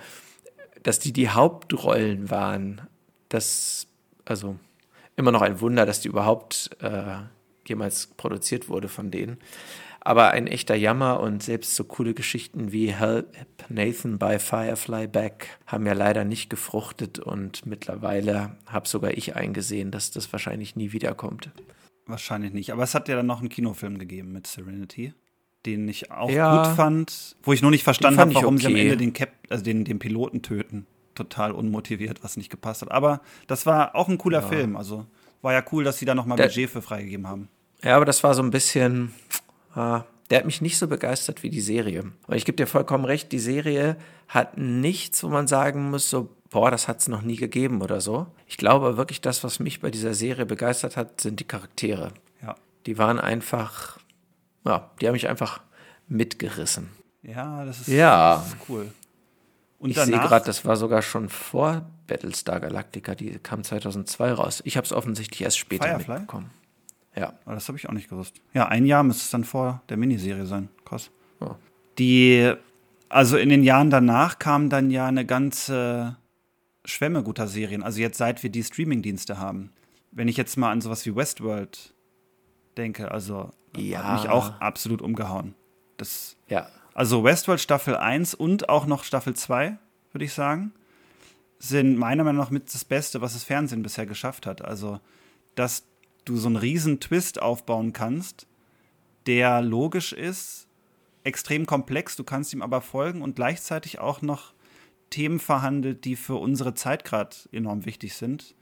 dass die die Hauptrollen waren. Das, also immer noch ein Wunder, dass die überhaupt äh, jemals produziert wurde von denen. Aber ein echter Jammer und selbst so coole Geschichten wie Help Nathan by Firefly Back haben ja leider nicht gefruchtet und mittlerweile habe sogar ich eingesehen, dass das wahrscheinlich nie wiederkommt. Wahrscheinlich nicht. Aber es hat ja dann noch einen Kinofilm gegeben mit Serenity den ich auch ja, gut fand, wo ich nur nicht verstanden habe, warum okay. sie am Ende den Cap, also den, den Piloten töten. Total unmotiviert, was nicht gepasst hat. Aber das war auch ein cooler ja. Film. Also war ja cool, dass sie da nochmal Budget für freigegeben haben. Ja, aber das war so ein bisschen. Äh, der hat mich nicht so begeistert wie die Serie. Und ich gebe dir vollkommen recht, die Serie hat nichts, wo man sagen muss, so, boah, das hat es noch nie gegeben oder so. Ich glaube wirklich, das, was mich bei dieser Serie begeistert hat, sind die Charaktere. Ja. Die waren einfach ja, die haben mich einfach mitgerissen. Ja, das ist, ja. Das ist cool. Und ich sehe gerade, das war sogar schon vor Battlestar Galactica, die kam 2002 raus. Ich habe es offensichtlich erst später Firefly? mitbekommen. Ja. Aber das habe ich auch nicht gewusst. Ja, ein Jahr müsste es dann vor der Miniserie sein. Krass. Oh. Die, also in den Jahren danach kam dann ja eine ganze Schwemme guter Serien. Also jetzt seit wir die Streamingdienste haben. Wenn ich jetzt mal an sowas wie Westworld denke, also ja. hat mich auch absolut umgehauen. Das, ja. Also Westworld Staffel 1 und auch noch Staffel 2, würde ich sagen, sind meiner Meinung nach mit das Beste, was das Fernsehen bisher geschafft hat. Also, dass du so einen riesen Twist aufbauen kannst, der logisch ist, extrem komplex, du kannst ihm aber folgen und gleichzeitig auch noch Themen verhandelt, die für unsere Zeit gerade enorm wichtig sind.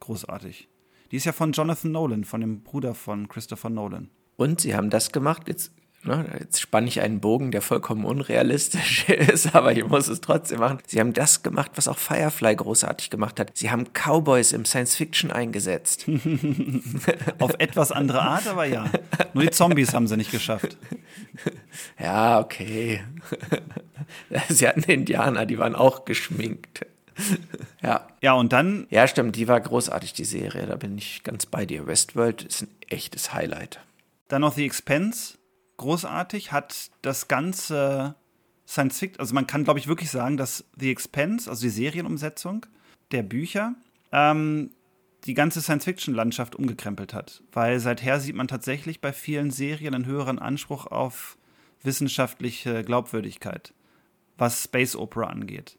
Großartig. Die ist ja von Jonathan Nolan, von dem Bruder von Christopher Nolan. Und sie haben das gemacht, jetzt, ne, jetzt spanne ich einen Bogen, der vollkommen unrealistisch [LAUGHS] ist, aber ich muss es trotzdem machen. Sie haben das gemacht, was auch Firefly großartig gemacht hat. Sie haben Cowboys im Science Fiction eingesetzt. [LAUGHS] Auf etwas andere Art, aber ja. Nur die Zombies haben sie nicht geschafft. [LAUGHS] Ja, okay. Sie hatten Indianer, die waren auch geschminkt. [LAUGHS] Ja. Ja, und dann. Ja, stimmt, die war großartig, die Serie. Da bin ich ganz bei dir. Westworld ist ein echtes Highlight. Dann noch The Expense, großartig, hat das ganze Science Fiction, also man kann, glaube ich, wirklich sagen, dass The Expense, also die Serienumsetzung der Bücher, ähm, die ganze Science-Fiction-Landschaft umgekrempelt hat. Weil seither sieht man tatsächlich bei vielen Serien einen höheren Anspruch auf wissenschaftliche Glaubwürdigkeit, was Space Opera angeht.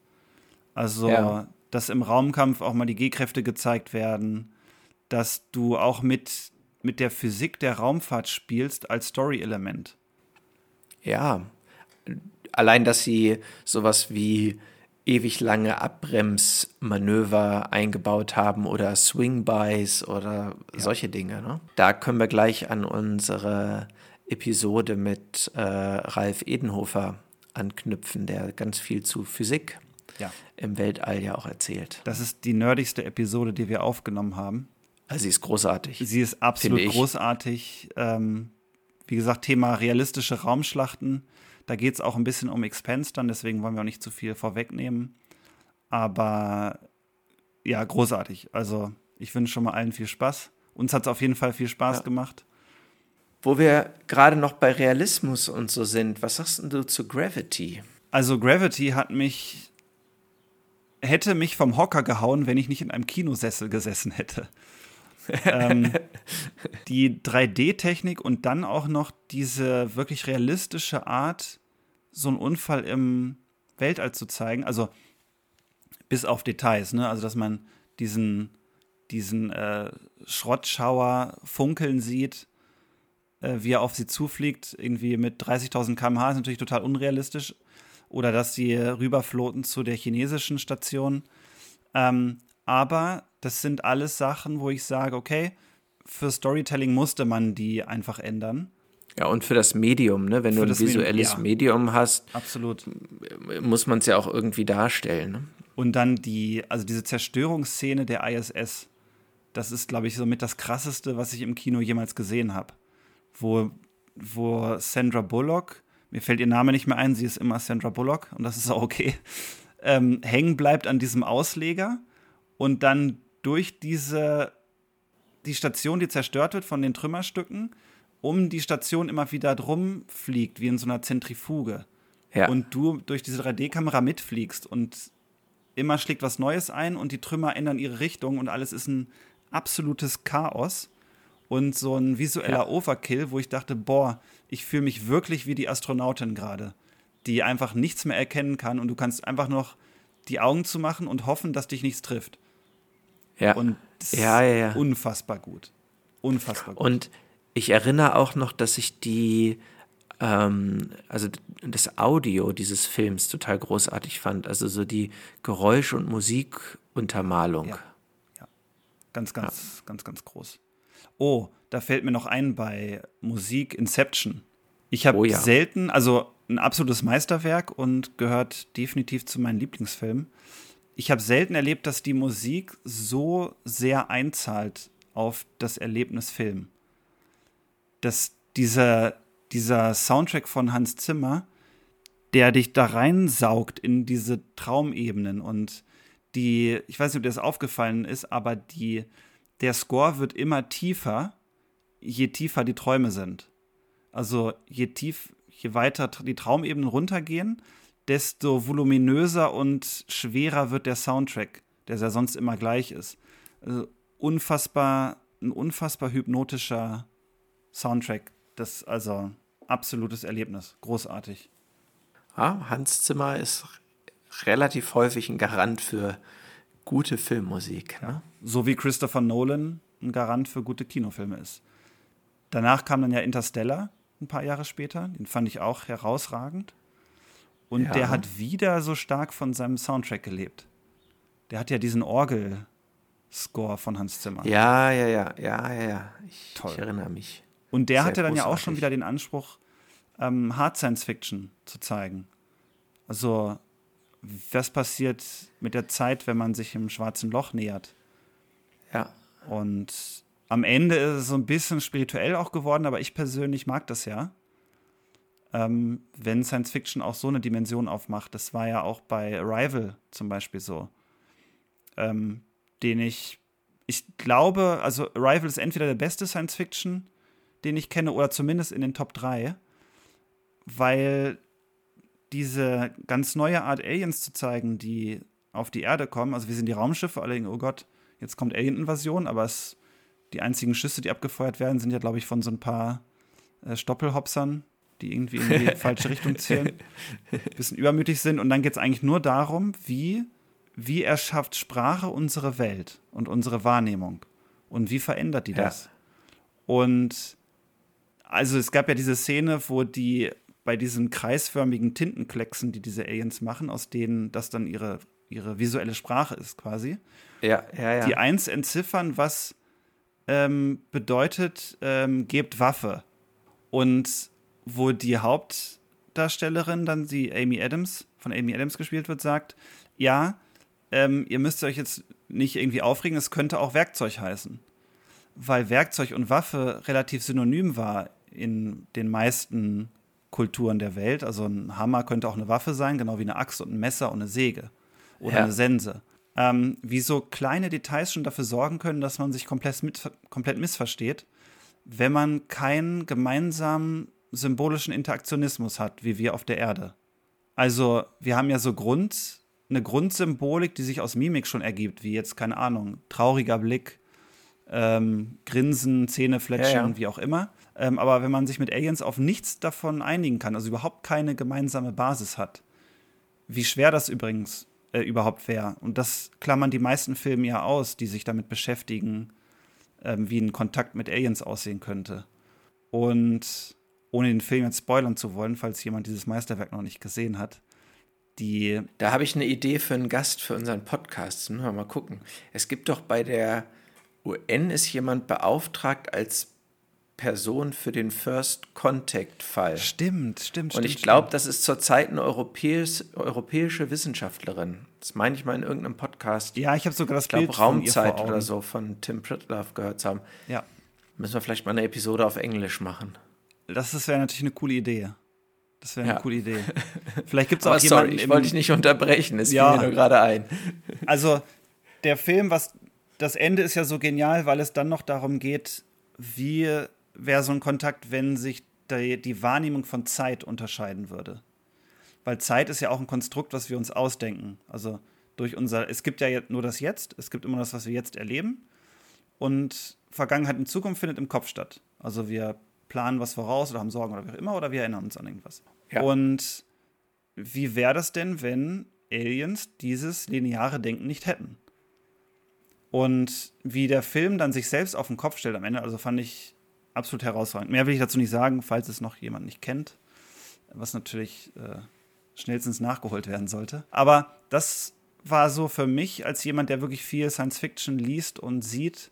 Also, ja. dass im Raumkampf auch mal die G-Kräfte gezeigt werden, dass du auch mit mit der Physik der Raumfahrt spielst als Story-Element. Ja, allein, dass sie sowas wie ewig lange Abbremsmanöver eingebaut haben oder Swing-Bys oder ja. solche Dinge. Ne? Da können wir gleich an unsere Episode mit äh, Ralf Edenhofer anknüpfen, der ganz viel zu Physik ja. im Weltall ja auch erzählt. Das ist die nerdigste Episode, die wir aufgenommen haben. Also sie ist großartig. Sie ist absolut großartig. Ähm, wie gesagt, Thema realistische Raumschlachten. Da geht es auch ein bisschen um Expense dann, deswegen wollen wir auch nicht zu viel vorwegnehmen. Aber ja, großartig. Also ich wünsche schon mal allen viel Spaß. Uns hat es auf jeden Fall viel Spaß ja. gemacht. wo wir gerade noch bei Realismus und so sind, was sagst du zu Gravity? Also Gravity hat mich, hätte mich vom Hocker gehauen, wenn ich nicht in einem Kinosessel gesessen hätte. ähm, [LAUGHS] die 3D-Technik und dann auch noch diese wirklich realistische Art, so einen Unfall im Weltall zu zeigen. Also bis auf Details, ne? Also dass man diesen, diesen äh, Schrottschauer funkeln sieht, äh, wie er auf sie zufliegt, irgendwie mit 30.000 km/h, ist natürlich total unrealistisch. Oder dass sie rüberfloten zu der chinesischen Station. Ähm, aber das sind alles Sachen, wo ich sage, okay, für Storytelling musste man die einfach ändern. Ja, und für das Medium, ne? wenn für du ein visuelles Medium, ja. Medium, hast, Absolut. muss man es ja auch irgendwie darstellen. Ne? Und dann die, also diese Zerstörungsszene der ISS, das ist, glaube ich, somit das krasseste, was ich im Kino jemals gesehen habe. Wo, wo Sandra Bullock, mir fällt ihr Name nicht mehr ein, sie ist immer Sandra Bullock und das ist auch okay, ähm, hängen bleibt an diesem Ausleger und dann durch diese, die Station, die zerstört wird von den Trümmerstücken, um die Station immer wieder drum fliegt, wie in so einer Zentrifuge. Ja. Und du durch diese 3D-Kamera mitfliegst und immer schlägt was Neues ein und die Trümmer ändern ihre Richtung und alles ist ein absolutes Chaos und so ein visueller ja. Overkill, wo ich dachte, boah, ich fühle mich wirklich wie die Astronautin gerade, die einfach nichts mehr erkennen kann und du kannst einfach noch die Augen zu machen und hoffen, dass dich nichts trifft. Ja. Und das ja, ja, ja. unfassbar gut. Unfassbar gut. Und ich erinnere auch noch, dass ich die, ähm, also das Audio dieses Films total großartig fand. Also so die Geräusch- und Musikuntermalung. Ja. ja. Ganz, ganz, ja. ganz, ganz groß. Oh, da fällt mir noch ein bei Musik Inception. Ich habe oh, ja. selten, also ein absolutes Meisterwerk und gehört definitiv zu meinen Lieblingsfilmen ich habe selten erlebt, dass die Musik so sehr einzahlt auf das Erlebnis Film. Dass dieser, dieser Soundtrack von Hans Zimmer, der dich da reinsaugt in diese Traumebenen und die, ich weiß nicht, ob dir das aufgefallen ist, aber die, der Score wird immer tiefer, je tiefer die Träume sind. Also je tief, je weiter die Traumebenen runtergehen, desto voluminöser und schwerer wird der Soundtrack, der ja sonst immer gleich ist. Also unfassbar, ein unfassbar hypnotischer Soundtrack. Das also absolutes Erlebnis. Großartig. Ja, Hans Zimmer ist relativ häufig ein Garant für gute Filmmusik. Ne? So wie Christopher Nolan ein Garant für gute Kinofilme ist. Danach kam dann ja Interstellar ein paar Jahre später. Den fand ich auch herausragend. Und ja. der hat wieder so stark von seinem Soundtrack gelebt. Der hat ja diesen Orgel-Score von Hans Zimmer. Ja, ja, ja, ja, ja, ja. Ich, ich erinnere mich. Und der Sehr hatte dann großartig. ja auch schon wieder den Anspruch, ähm, Hard Science Fiction zu zeigen. Also, was passiert mit der Zeit, wenn man sich im schwarzen Loch nähert? Ja. Und am Ende ist es so ein bisschen spirituell auch geworden, aber ich persönlich mag das ja ähm, wenn Science Fiction auch so eine Dimension aufmacht. Das war ja auch bei Arrival zum Beispiel so. Ähm, den ich, ich glaube, also Arrival ist entweder der beste Science Fiction, den ich kenne, oder zumindest in den Top 3, weil diese ganz neue Art Aliens zu zeigen, die auf die Erde kommen, also wir sind die Raumschiffe, alle denken, oh Gott, jetzt kommt Alien-Invasion, aber es, die einzigen Schüsse, die abgefeuert werden, sind ja, glaube ich, von so ein paar äh, Stoppelhopsern, die irgendwie in die [LAUGHS] falsche Richtung zählen, ein bisschen übermütig sind. Und dann geht es eigentlich nur darum, wie, wie erschafft Sprache unsere Welt und unsere Wahrnehmung und wie verändert die das? Ja. Und also es gab ja diese Szene, wo die bei diesen kreisförmigen Tintenklecksen, die diese Aliens machen, aus denen das dann ihre, ihre visuelle Sprache ist quasi, ja, ja, ja. die eins entziffern, was ähm, bedeutet, ähm, gebt Waffe. Und wo die Hauptdarstellerin, dann die Amy Adams, von Amy Adams gespielt wird, sagt, ja, ähm, ihr müsst euch jetzt nicht irgendwie aufregen, es könnte auch Werkzeug heißen. Weil Werkzeug und Waffe relativ synonym war in den meisten Kulturen der Welt. Also ein Hammer könnte auch eine Waffe sein, genau wie eine Axt und ein Messer und eine Säge oder ja. eine Sense. Ähm, wie so kleine Details schon dafür sorgen können, dass man sich komplett, mit, komplett missversteht wenn man keinen gemeinsamen symbolischen Interaktionismus hat, wie wir auf der Erde. Also, wir haben ja so Grund, eine Grundsymbolik, die sich aus Mimik schon ergibt, wie jetzt, keine Ahnung, trauriger Blick, ähm, Grinsen, Zähnefletschen, ja, ja. wie auch immer. Ähm, aber wenn man sich mit Aliens auf nichts davon einigen kann, also überhaupt keine gemeinsame Basis hat, wie schwer das übrigens äh, überhaupt wäre. Und das klammern die meisten Filme ja aus, die sich damit beschäftigen, ähm, wie ein Kontakt mit Aliens aussehen könnte. Und ohne den Film jetzt spoilern zu wollen, falls jemand dieses Meisterwerk noch nicht gesehen hat, die. Da habe ich eine Idee für einen Gast für unseren Podcast. Müssen wir mal gucken. Es gibt doch bei der UN ist jemand beauftragt als Person für den First Contact Fall. Stimmt, stimmt. Und ich glaube, das ist zurzeit eine europäisch, europäische Wissenschaftlerin. Das meine ich mal in irgendeinem Podcast. Ja, ich habe sogar das ich glaub, Raumzeit oder so von Tim Pritlove gehört zu haben. Ja. Müssen wir vielleicht mal eine Episode auf Englisch machen. Das wäre natürlich eine coole Idee. Das wäre eine ja. coole Idee. [LAUGHS] Vielleicht gibt es auch jemanden. Sorry, ich wollte dich nicht unterbrechen, es ja. fiel mir nur gerade ein. [LAUGHS] Also, der Film, was das Ende ist ja so genial, weil es dann noch darum geht, wie wäre so ein Kontakt, wenn sich die, die Wahrnehmung von Zeit unterscheiden würde. Weil Zeit ist ja auch ein Konstrukt, was wir uns ausdenken. Also durch unser, es gibt ja nur das Jetzt, es gibt immer das, was wir jetzt erleben. Und Vergangenheit und Zukunft findet im Kopf statt. Also wir planen was voraus oder haben Sorgen oder wie auch immer oder wir erinnern uns an irgendwas. Ja. Und wie wäre das denn, wenn Aliens dieses lineare Denken nicht hätten? Und wie der Film dann sich selbst auf den Kopf stellt am Ende, also fand ich absolut herausragend. Mehr will ich dazu nicht sagen, falls es noch jemand nicht kennt, was natürlich äh, schnellstens nachgeholt werden sollte. Aber das war so für mich als jemand, der wirklich viel Science Fiction liest und sieht,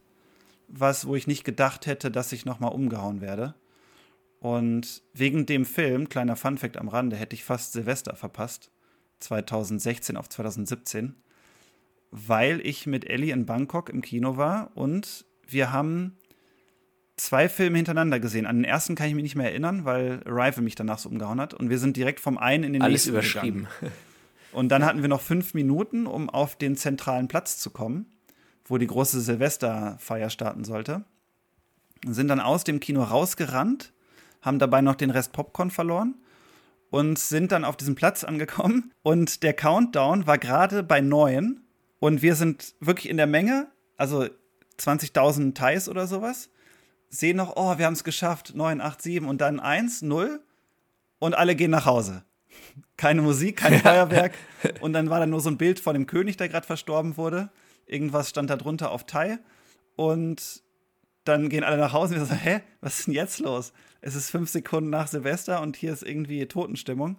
was, wo ich nicht gedacht hätte, dass ich nochmal umgehauen werde. Und wegen dem Film, kleiner Funfact am Rande, hätte ich fast Silvester verpasst. 2016 auf 2017 weil ich mit Ellie in Bangkok im Kino war und wir haben zwei Filme hintereinander gesehen. An den ersten kann ich mich nicht mehr erinnern, weil Arrival mich danach so umgehauen hat. Und wir sind direkt vom einen in den Alles nächsten überschrieben. Gegangen. Und dann hatten wir noch fünf Minuten, um auf den zentralen Platz zu kommen, wo die große Silvesterfeier starten sollte. Sind dann aus dem Kino rausgerannt, haben dabei noch den Rest Popcorn verloren und sind dann auf diesem Platz angekommen. Und der Countdown war gerade bei neun und wir sind wirklich in der Menge, also 20.000 Thais oder sowas, sehen noch, oh, wir haben es geschafft, 9, 8, 7 und dann 1, 0 und alle gehen nach Hause. Keine Musik, kein Feuerwerk. Und dann war da nur so ein Bild von dem König, der gerade verstorben wurde. Irgendwas stand da drunter auf Thai. Und dann gehen alle nach Hause und wir sagen, hä, was ist denn jetzt los? Es ist fünf Sekunden nach Silvester und hier ist irgendwie Totenstimmung.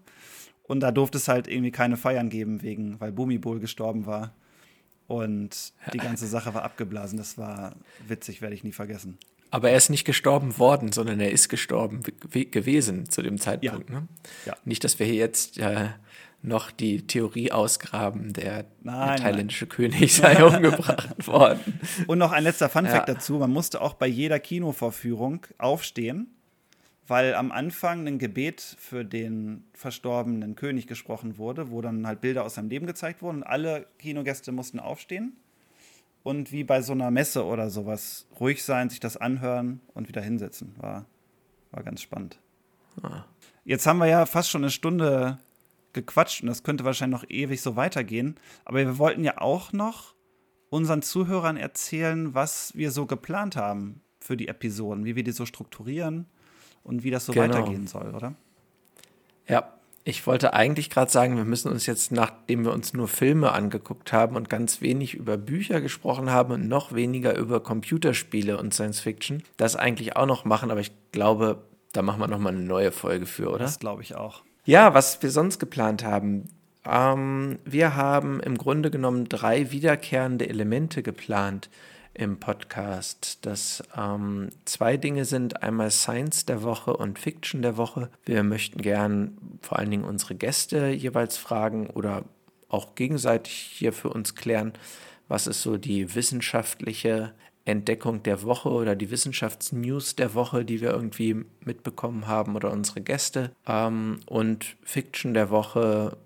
Und da durfte es halt irgendwie keine Feiern geben, wegen, weil Bumibol gestorben war. Und die ganze Sache war abgeblasen. Das war witzig, werde ich nie vergessen. Aber er ist nicht gestorben worden, sondern er ist gestorben gewesen zu dem Zeitpunkt. Ja. Ne? Ja. Nicht, dass wir hier jetzt äh, noch die Theorie ausgraben, der, nein, der thailändische nein. König sei [LAUGHS] umgebracht worden. Und noch ein letzter Funfact ja. dazu: Man musste auch bei jeder Kinovorführung aufstehen weil am Anfang ein Gebet für den verstorbenen König gesprochen wurde, wo dann halt Bilder aus seinem Leben gezeigt wurden und alle Kinogäste mussten aufstehen und wie bei so einer Messe oder sowas ruhig sein, sich das anhören und wieder hinsetzen. War, war ganz spannend. Ah. Jetzt haben wir ja fast schon eine Stunde gequatscht und das könnte wahrscheinlich noch ewig so weitergehen. Aber wir wollten ja auch noch unseren Zuhörern erzählen, was wir so geplant haben für die Episoden, wie wir die so strukturieren und wie das so genau. weitergehen soll, oder? Ja, ich wollte eigentlich gerade sagen, wir müssen uns jetzt, nachdem wir uns nur Filme angeguckt haben und ganz wenig über Bücher gesprochen haben und noch weniger über Computerspiele und Science Fiction, das eigentlich auch noch machen, aber ich glaube, da machen wir nochmal eine neue Folge für, oder? Das glaube ich auch. Ja, was wir sonst geplant haben. Ähm, wir haben im Grunde genommen drei wiederkehrende Elemente geplant im Podcast, dass ähm, zwei Dinge sind, einmal Science der Woche und Fiction der Woche. Wir möchten gern vor allen Dingen unsere Gäste jeweils fragen oder auch gegenseitig hier für uns klären, was ist so die wissenschaftliche Entdeckung der Woche oder die Wissenschaftsnews der Woche, die wir irgendwie mitbekommen haben oder unsere Gäste. Ähm, und Fiction der Woche,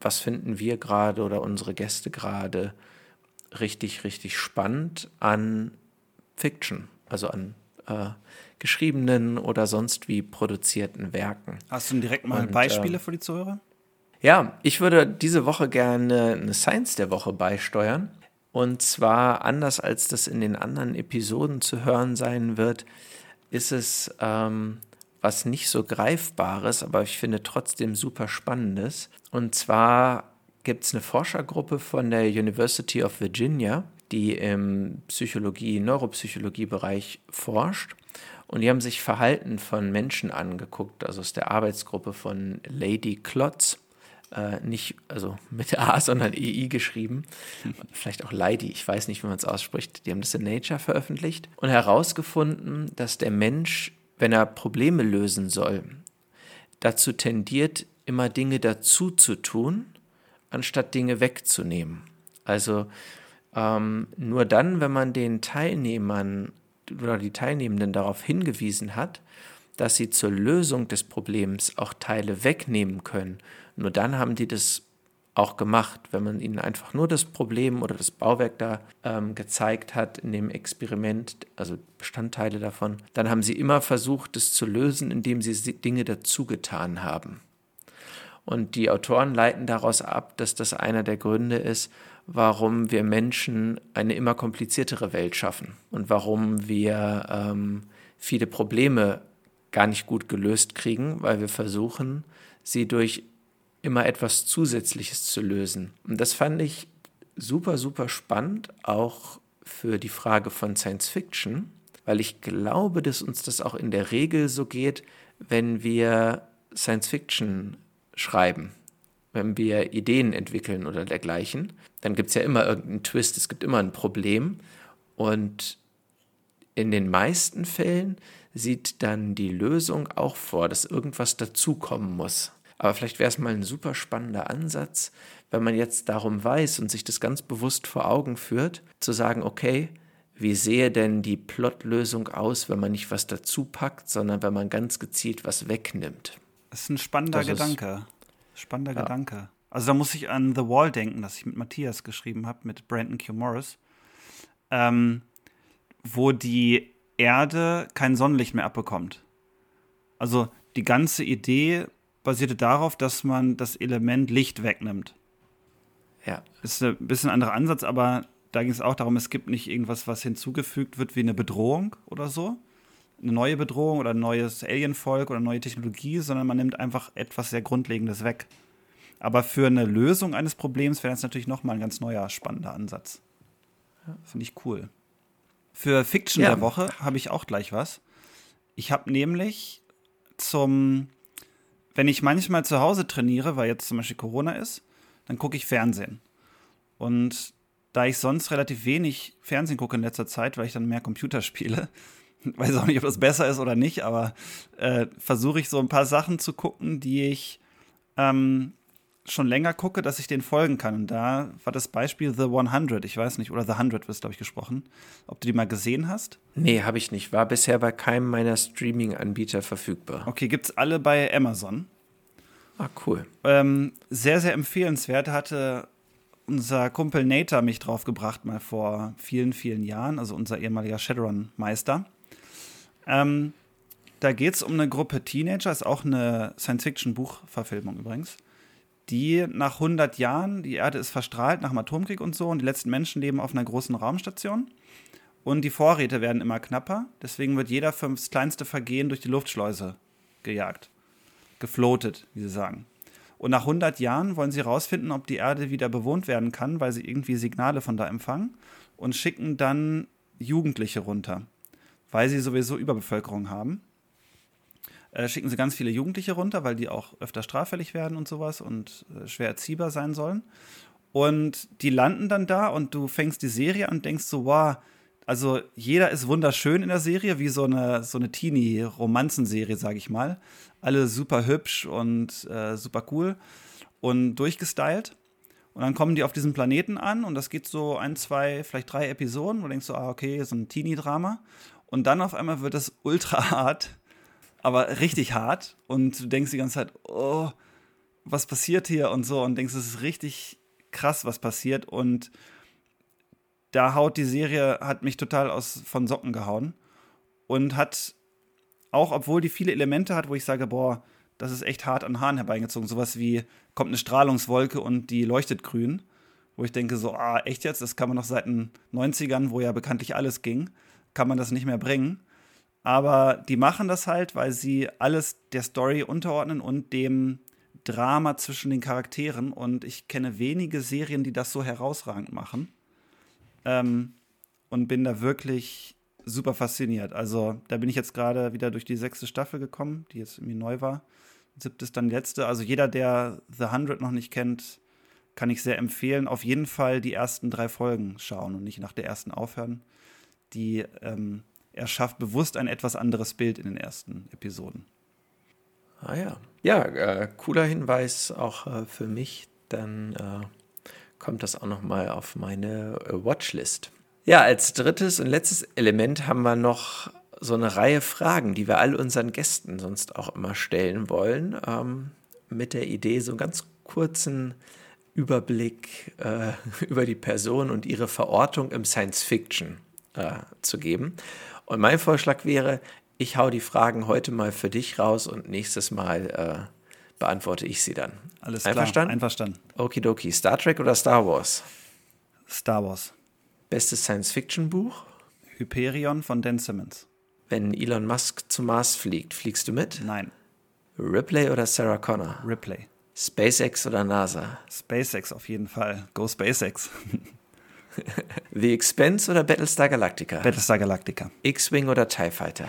was finden wir gerade oder unsere Gäste gerade richtig, richtig spannend an Fiction, also an äh, geschriebenen oder sonst wie produzierten Werken. Hast du direkt mal Und, Beispiele äh, für die Zuhörer? Ja, ich würde diese Woche gerne eine Science der Woche beisteuern. Und zwar anders als das in den anderen Episoden zu hören sein wird, ist es ähm, was nicht so greifbares, aber ich finde trotzdem super spannendes. Und zwar gibt es eine Forschergruppe von der University of Virginia, die im Psychologie, Neuropsychologie-Bereich forscht. Und die haben sich Verhalten von Menschen angeguckt, also aus der Arbeitsgruppe von Lady Klotz. Äh, nicht, also mit A, [LAUGHS] sondern EI geschrieben. Vielleicht auch Lady, ich weiß nicht, wie man es ausspricht. Die haben das in Nature veröffentlicht und herausgefunden, dass der Mensch, wenn er Probleme lösen soll, dazu tendiert, immer Dinge dazu zu tun, anstatt Dinge wegzunehmen. Also ähm, nur dann, wenn man den Teilnehmern oder die Teilnehmenden darauf hingewiesen hat, dass sie zur Lösung des Problems auch Teile wegnehmen können, nur dann haben die das auch gemacht. Wenn man ihnen einfach nur das Problem oder das Bauwerk da ähm, gezeigt hat in dem Experiment, also Bestandteile davon, dann haben sie immer versucht, es zu lösen, indem sie Dinge dazugetan haben. Und die Autoren leiten daraus ab, dass das einer der Gründe ist, warum wir Menschen eine immer kompliziertere Welt schaffen und warum wir ähm, viele Probleme gar nicht gut gelöst kriegen, weil wir versuchen, sie durch immer etwas Zusätzliches zu lösen. Und das fand ich super, super spannend, auch für die Frage von Science Fiction, weil ich glaube, dass uns das auch in der Regel so geht, wenn wir Science Fiction schreiben, wenn wir Ideen entwickeln oder dergleichen, dann gibt es ja immer irgendeinen Twist, es gibt immer ein Problem. Und in den meisten Fällen sieht dann die Lösung auch vor, dass irgendwas dazukommen muss. Aber vielleicht wäre es mal ein super spannender Ansatz, wenn man jetzt darum weiß und sich das ganz bewusst vor Augen führt, zu sagen, okay, wie sehe denn die Plotlösung aus, wenn man nicht was dazu packt, sondern wenn man ganz gezielt was wegnimmt? Das ist ein spannender das Gedanke. Spannender ja. Gedanke. Also da muss ich an The Wall denken, das ich mit Matthias geschrieben habe, mit Brandon Q. Morris, ähm, wo die Erde kein Sonnenlicht mehr abbekommt. Also die ganze Idee basierte darauf, dass man das Element Licht wegnimmt. Ja. Ist ein bisschen ein anderer Ansatz, aber da ging es auch darum, es gibt nicht irgendwas, was hinzugefügt wird wie eine Bedrohung oder so. Eine neue Bedrohung oder ein neues Alienvolk oder neue Technologie, sondern man nimmt einfach etwas sehr Grundlegendes weg. Aber für eine Lösung eines Problems wäre das natürlich nochmal ein ganz neuer, spannender Ansatz. Finde ich cool. Für Fiction ja. der Woche habe ich auch gleich was. Ich habe nämlich zum wenn ich manchmal zu Hause trainiere, weil jetzt zum Beispiel Corona ist, dann gucke ich Fernsehen. Und da ich sonst relativ wenig Fernsehen gucke in letzter Zeit, weil ich dann mehr Computer spiele, [LAUGHS] weiß auch nicht, ob das besser ist oder nicht, aber äh, versuche ich so ein paar Sachen zu gucken, die ich ähm, schon länger gucke, dass ich den folgen kann. Und da war das Beispiel The 100, ich weiß nicht, oder The 100 wird glaube ich, gesprochen. Ob du die mal gesehen hast? Nee, habe ich nicht. War bisher bei keinem meiner Streaming-Anbieter verfügbar. Okay, gibt es alle bei Amazon. Ah, cool. Ähm, sehr, sehr empfehlenswert. Hatte unser Kumpel Nater mich draufgebracht, mal vor vielen, vielen Jahren, also unser ehemaliger Shadowrun-Meister. Ähm, da geht es um eine Gruppe Teenager, ist auch eine Science-Fiction-Buchverfilmung übrigens die nach 100 Jahren, die Erde ist verstrahlt nach dem Atomkrieg und so, und die letzten Menschen leben auf einer großen Raumstation. Und die Vorräte werden immer knapper. Deswegen wird jeder für das kleinste Vergehen durch die Luftschleuse gejagt. Gefloatet, wie sie sagen. Und nach 100 Jahren wollen sie herausfinden, ob die Erde wieder bewohnt werden kann, weil sie irgendwie Signale von da empfangen. Und schicken dann Jugendliche runter, weil sie sowieso Überbevölkerung haben äh, schicken sie ganz viele Jugendliche runter, weil die auch öfter straffällig werden und sowas und äh, schwer erziehbar sein sollen. Und die landen dann da und du fängst die Serie an und denkst so, wow, also jeder ist wunderschön in der Serie, wie so eine, so eine Teenie-Romanzenserie, sage ich mal. Alle super hübsch und äh, super cool und durchgestylt. Und dann kommen die auf diesem Planeten an und das geht so ein, zwei, vielleicht drei Episoden, wo du denkst so, ah, okay, so ein Teenie-Drama. Und dann auf einmal wird es ultra hart aber richtig hart. Und du denkst die ganze Zeit, oh, was passiert hier und so. Und denkst, es ist richtig krass, was passiert. Und da haut die Serie, hat mich total aus von Socken gehauen. und hat auch, obwohl die viele Elemente hat, wo ich sage, boah, das ist echt hart an Haaren herbeigezogen. Sowas wie kommt eine Strahlungswolke und die leuchtet grün, wo ich denke so, ah, echt jetzt, das kann man noch seit den 90ern, wo ja bekanntlich alles ging, kann man das nicht mehr bringen. Aber die machen das halt, weil sie alles der Story unterordnen und dem Drama zwischen den Charakteren. Und ich kenne wenige Serien, die das so herausragend machen. Ähm, und bin da wirklich super fasziniert. Also da bin ich jetzt gerade wieder durch die sechste Staffel gekommen, die jetzt irgendwie neu war. Siebte ist dann letzte. Also jeder, der The Hundred noch nicht kennt, kann ich sehr empfehlen. Auf jeden Fall die ersten drei Folgen schauen und nicht nach der ersten aufhören. Die ähm, er schafft bewusst ein etwas anderes Bild in den ersten Episoden. Ah ja. Ja, äh, cooler Hinweis auch äh, für mich. Dann äh, kommt das auch noch mal auf meine äh, Watchlist. Ja, als drittes und letztes Element haben wir noch so eine Reihe Fragen, die wir all unseren Gästen sonst auch immer stellen wollen, ähm, mit der Idee, so einen ganz kurzen Überblick äh, [LAUGHS] über die Person und ihre Verortung im Science Fiction äh, zu geben. Und mein Vorschlag wäre, ich hau die Fragen heute mal für dich raus und nächstes Mal äh, beantworte ich sie dann. Alles klar, einverstanden? Einverstanden. Okidoki. Star Trek oder Star Wars? Star Wars. Bestes Science-Fiction-Buch? Hyperion von Dan Simmons. Wenn Elon Musk zum Mars fliegt, fliegst du mit? Nein. Ripley oder Sarah Connor? Ripley. SpaceX oder NASA? SpaceX auf jeden Fall. Go SpaceX. [LAUGHS] [LAUGHS] The Expense oder Battlestar Galactica? Battlestar Galactica. X-Wing oder TIE Fighter?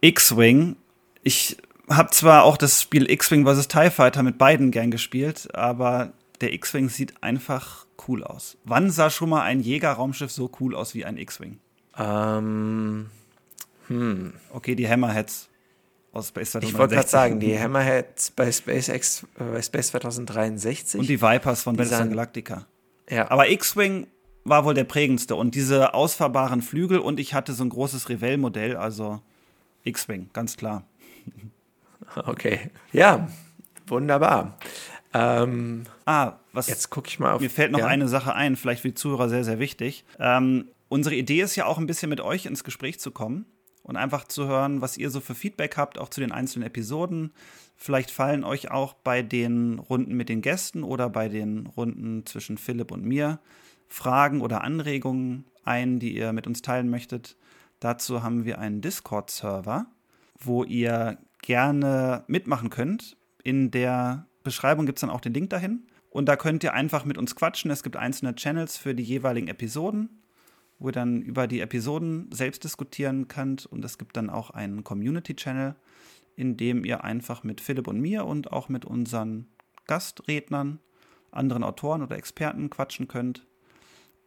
X-Wing. Ich habe zwar auch das Spiel X-Wing vs. TIE Fighter mit beiden gern gespielt, aber der X-Wing sieht einfach cool aus. Wann sah schon mal ein Jäger-Raumschiff so cool aus wie ein X-Wing? Ähm. Hm. Okay, die Hammerheads aus Space 2063. Ich wollte gerade sagen, die Hammerheads bei SpaceX, äh, bei Space 2063. Und die Vipers von Battlestar Galactica. Ja. Aber X-Wing war wohl der prägendste und diese ausfahrbaren Flügel und ich hatte so ein großes Revell-Modell, also X-Wing, ganz klar. [LAUGHS] Okay, ja, wunderbar. Ähm, ah, was? Jetzt gucke ich mal auf. Mir fällt noch ja. eine Sache ein, vielleicht für die Zuhörer sehr, sehr wichtig. Ähm, unsere Idee ist ja auch ein bisschen mit euch ins Gespräch zu kommen und einfach zu hören, was ihr so für Feedback habt, auch zu den einzelnen Episoden. Vielleicht fallen euch auch bei den Runden mit den Gästen oder bei den Runden zwischen Philipp und mir Fragen oder Anregungen ein, die ihr mit uns teilen möchtet. Dazu haben wir einen Discord-Server, wo ihr gerne mitmachen könnt. In der Beschreibung gibt es dann auch den Link dahin. Und da könnt ihr einfach mit uns quatschen. Es gibt einzelne Channels für die jeweiligen Episoden, wo ihr dann über die Episoden selbst diskutieren könnt. Und es gibt dann auch einen Community-Channel, in dem ihr einfach mit Philipp und mir und auch mit unseren Gastrednern, anderen Autoren oder Experten quatschen könnt.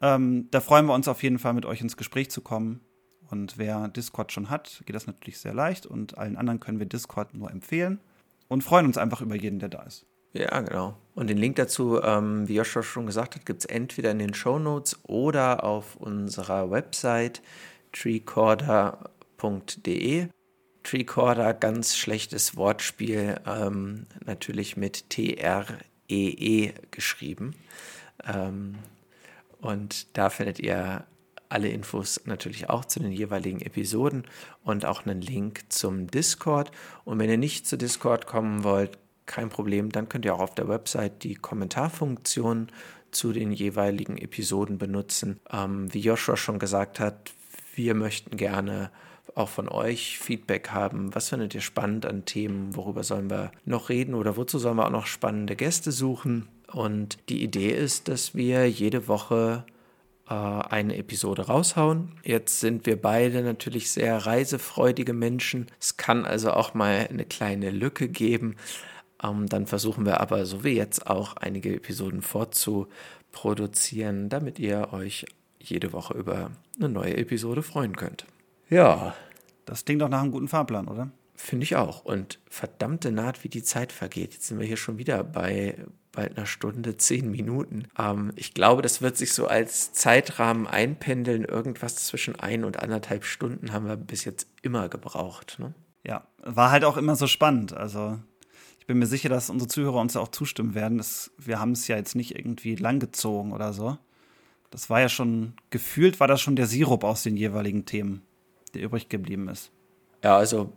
Ähm, da freuen wir uns auf jeden Fall, mit euch ins Gespräch zu kommen. Und wer Discord schon hat, geht das natürlich sehr leicht. Und allen anderen können wir Discord nur empfehlen. Und freuen uns einfach über jeden, der da ist. Ja, genau. Und den Link dazu, ähm, wie Joshua schon gesagt hat, gibt es entweder in den Show Notes oder auf unserer Website treecorder.de. Treecorder, ganz schlechtes Wortspiel, ähm, natürlich mit T-R-E-E -E geschrieben. Ähm, und da findet ihr alle Infos natürlich auch zu den jeweiligen Episoden und auch einen Link zum Discord. Und wenn ihr nicht zu Discord kommen wollt, kein Problem, dann könnt ihr auch auf der Website die Kommentarfunktion zu den jeweiligen Episoden benutzen. Ähm, wie Joshua schon gesagt hat, wir möchten gerne auch von euch Feedback haben. Was findet ihr spannend an Themen? Worüber sollen wir noch reden oder wozu sollen wir auch noch spannende Gäste suchen? Und die Idee ist, dass wir jede Woche äh, eine Episode raushauen. Jetzt sind wir beide natürlich sehr reisefreudige Menschen. Es kann also auch mal eine kleine Lücke geben. Ähm, dann versuchen wir aber, so wie jetzt auch, einige Episoden vorzuproduzieren, damit ihr euch jede Woche über eine neue Episode freuen könnt. Ja. Das klingt doch nach einem guten Fahrplan, oder? Finde ich auch. Und verdammte Naht, wie die Zeit vergeht. Jetzt sind wir hier schon wieder bei bald einer Stunde, zehn Minuten. Ähm, ich glaube, das wird sich so als Zeitrahmen einpendeln. Irgendwas zwischen ein und anderthalb Stunden haben wir bis jetzt immer gebraucht. Ne? Ja, war halt auch immer so spannend. Also ich bin mir sicher, dass unsere Zuhörer uns auch zustimmen werden. Das, wir haben es ja jetzt nicht irgendwie langgezogen oder so. Das war ja schon, gefühlt war das schon der Sirup aus den jeweiligen Themen. Der übrig geblieben ist. Ja, also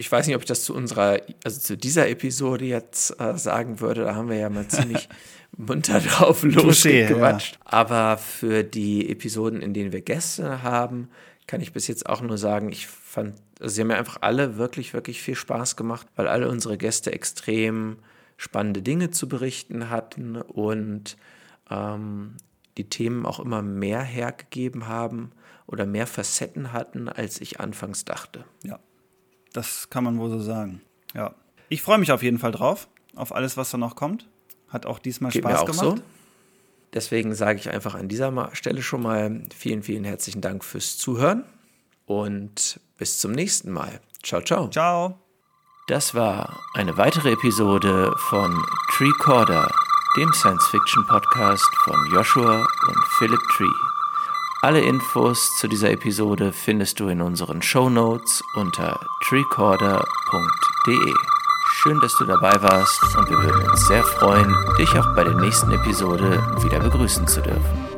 ich weiß nicht, ob ich das zu unserer, also zu dieser Episode jetzt äh, sagen würde. Da haben wir ja mal [LAUGHS] ziemlich munter drauf losgequatscht. Ja. Aber für die Episoden, in denen wir Gäste haben, kann ich bis jetzt auch nur sagen, ich fand, also sie haben mir einfach alle wirklich, wirklich viel Spaß gemacht, weil alle unsere Gäste extrem spannende Dinge zu berichten hatten und ähm, die Themen auch immer mehr hergegeben haben oder mehr Facetten hatten, als ich anfangs dachte. Ja, das kann man wohl so sagen. Ja. Ich freue mich auf jeden Fall drauf, auf alles, was da noch kommt. Hat auch diesmal Geht Spaß mir auch gemacht. So. Deswegen sage ich einfach an dieser Stelle schon mal vielen, vielen herzlichen Dank fürs Zuhören und bis zum nächsten Mal. Ciao, ciao. Ciao. Das war eine weitere Episode von Treecorder, dem Science-Fiction-Podcast von Joshua und Philip Tree. Alle Infos zu dieser Episode findest du in unseren Show Notes unter treecorder.de. Schön, dass du dabei warst und wir würden uns sehr freuen, dich auch bei der nächsten Episode wieder begrüßen zu dürfen.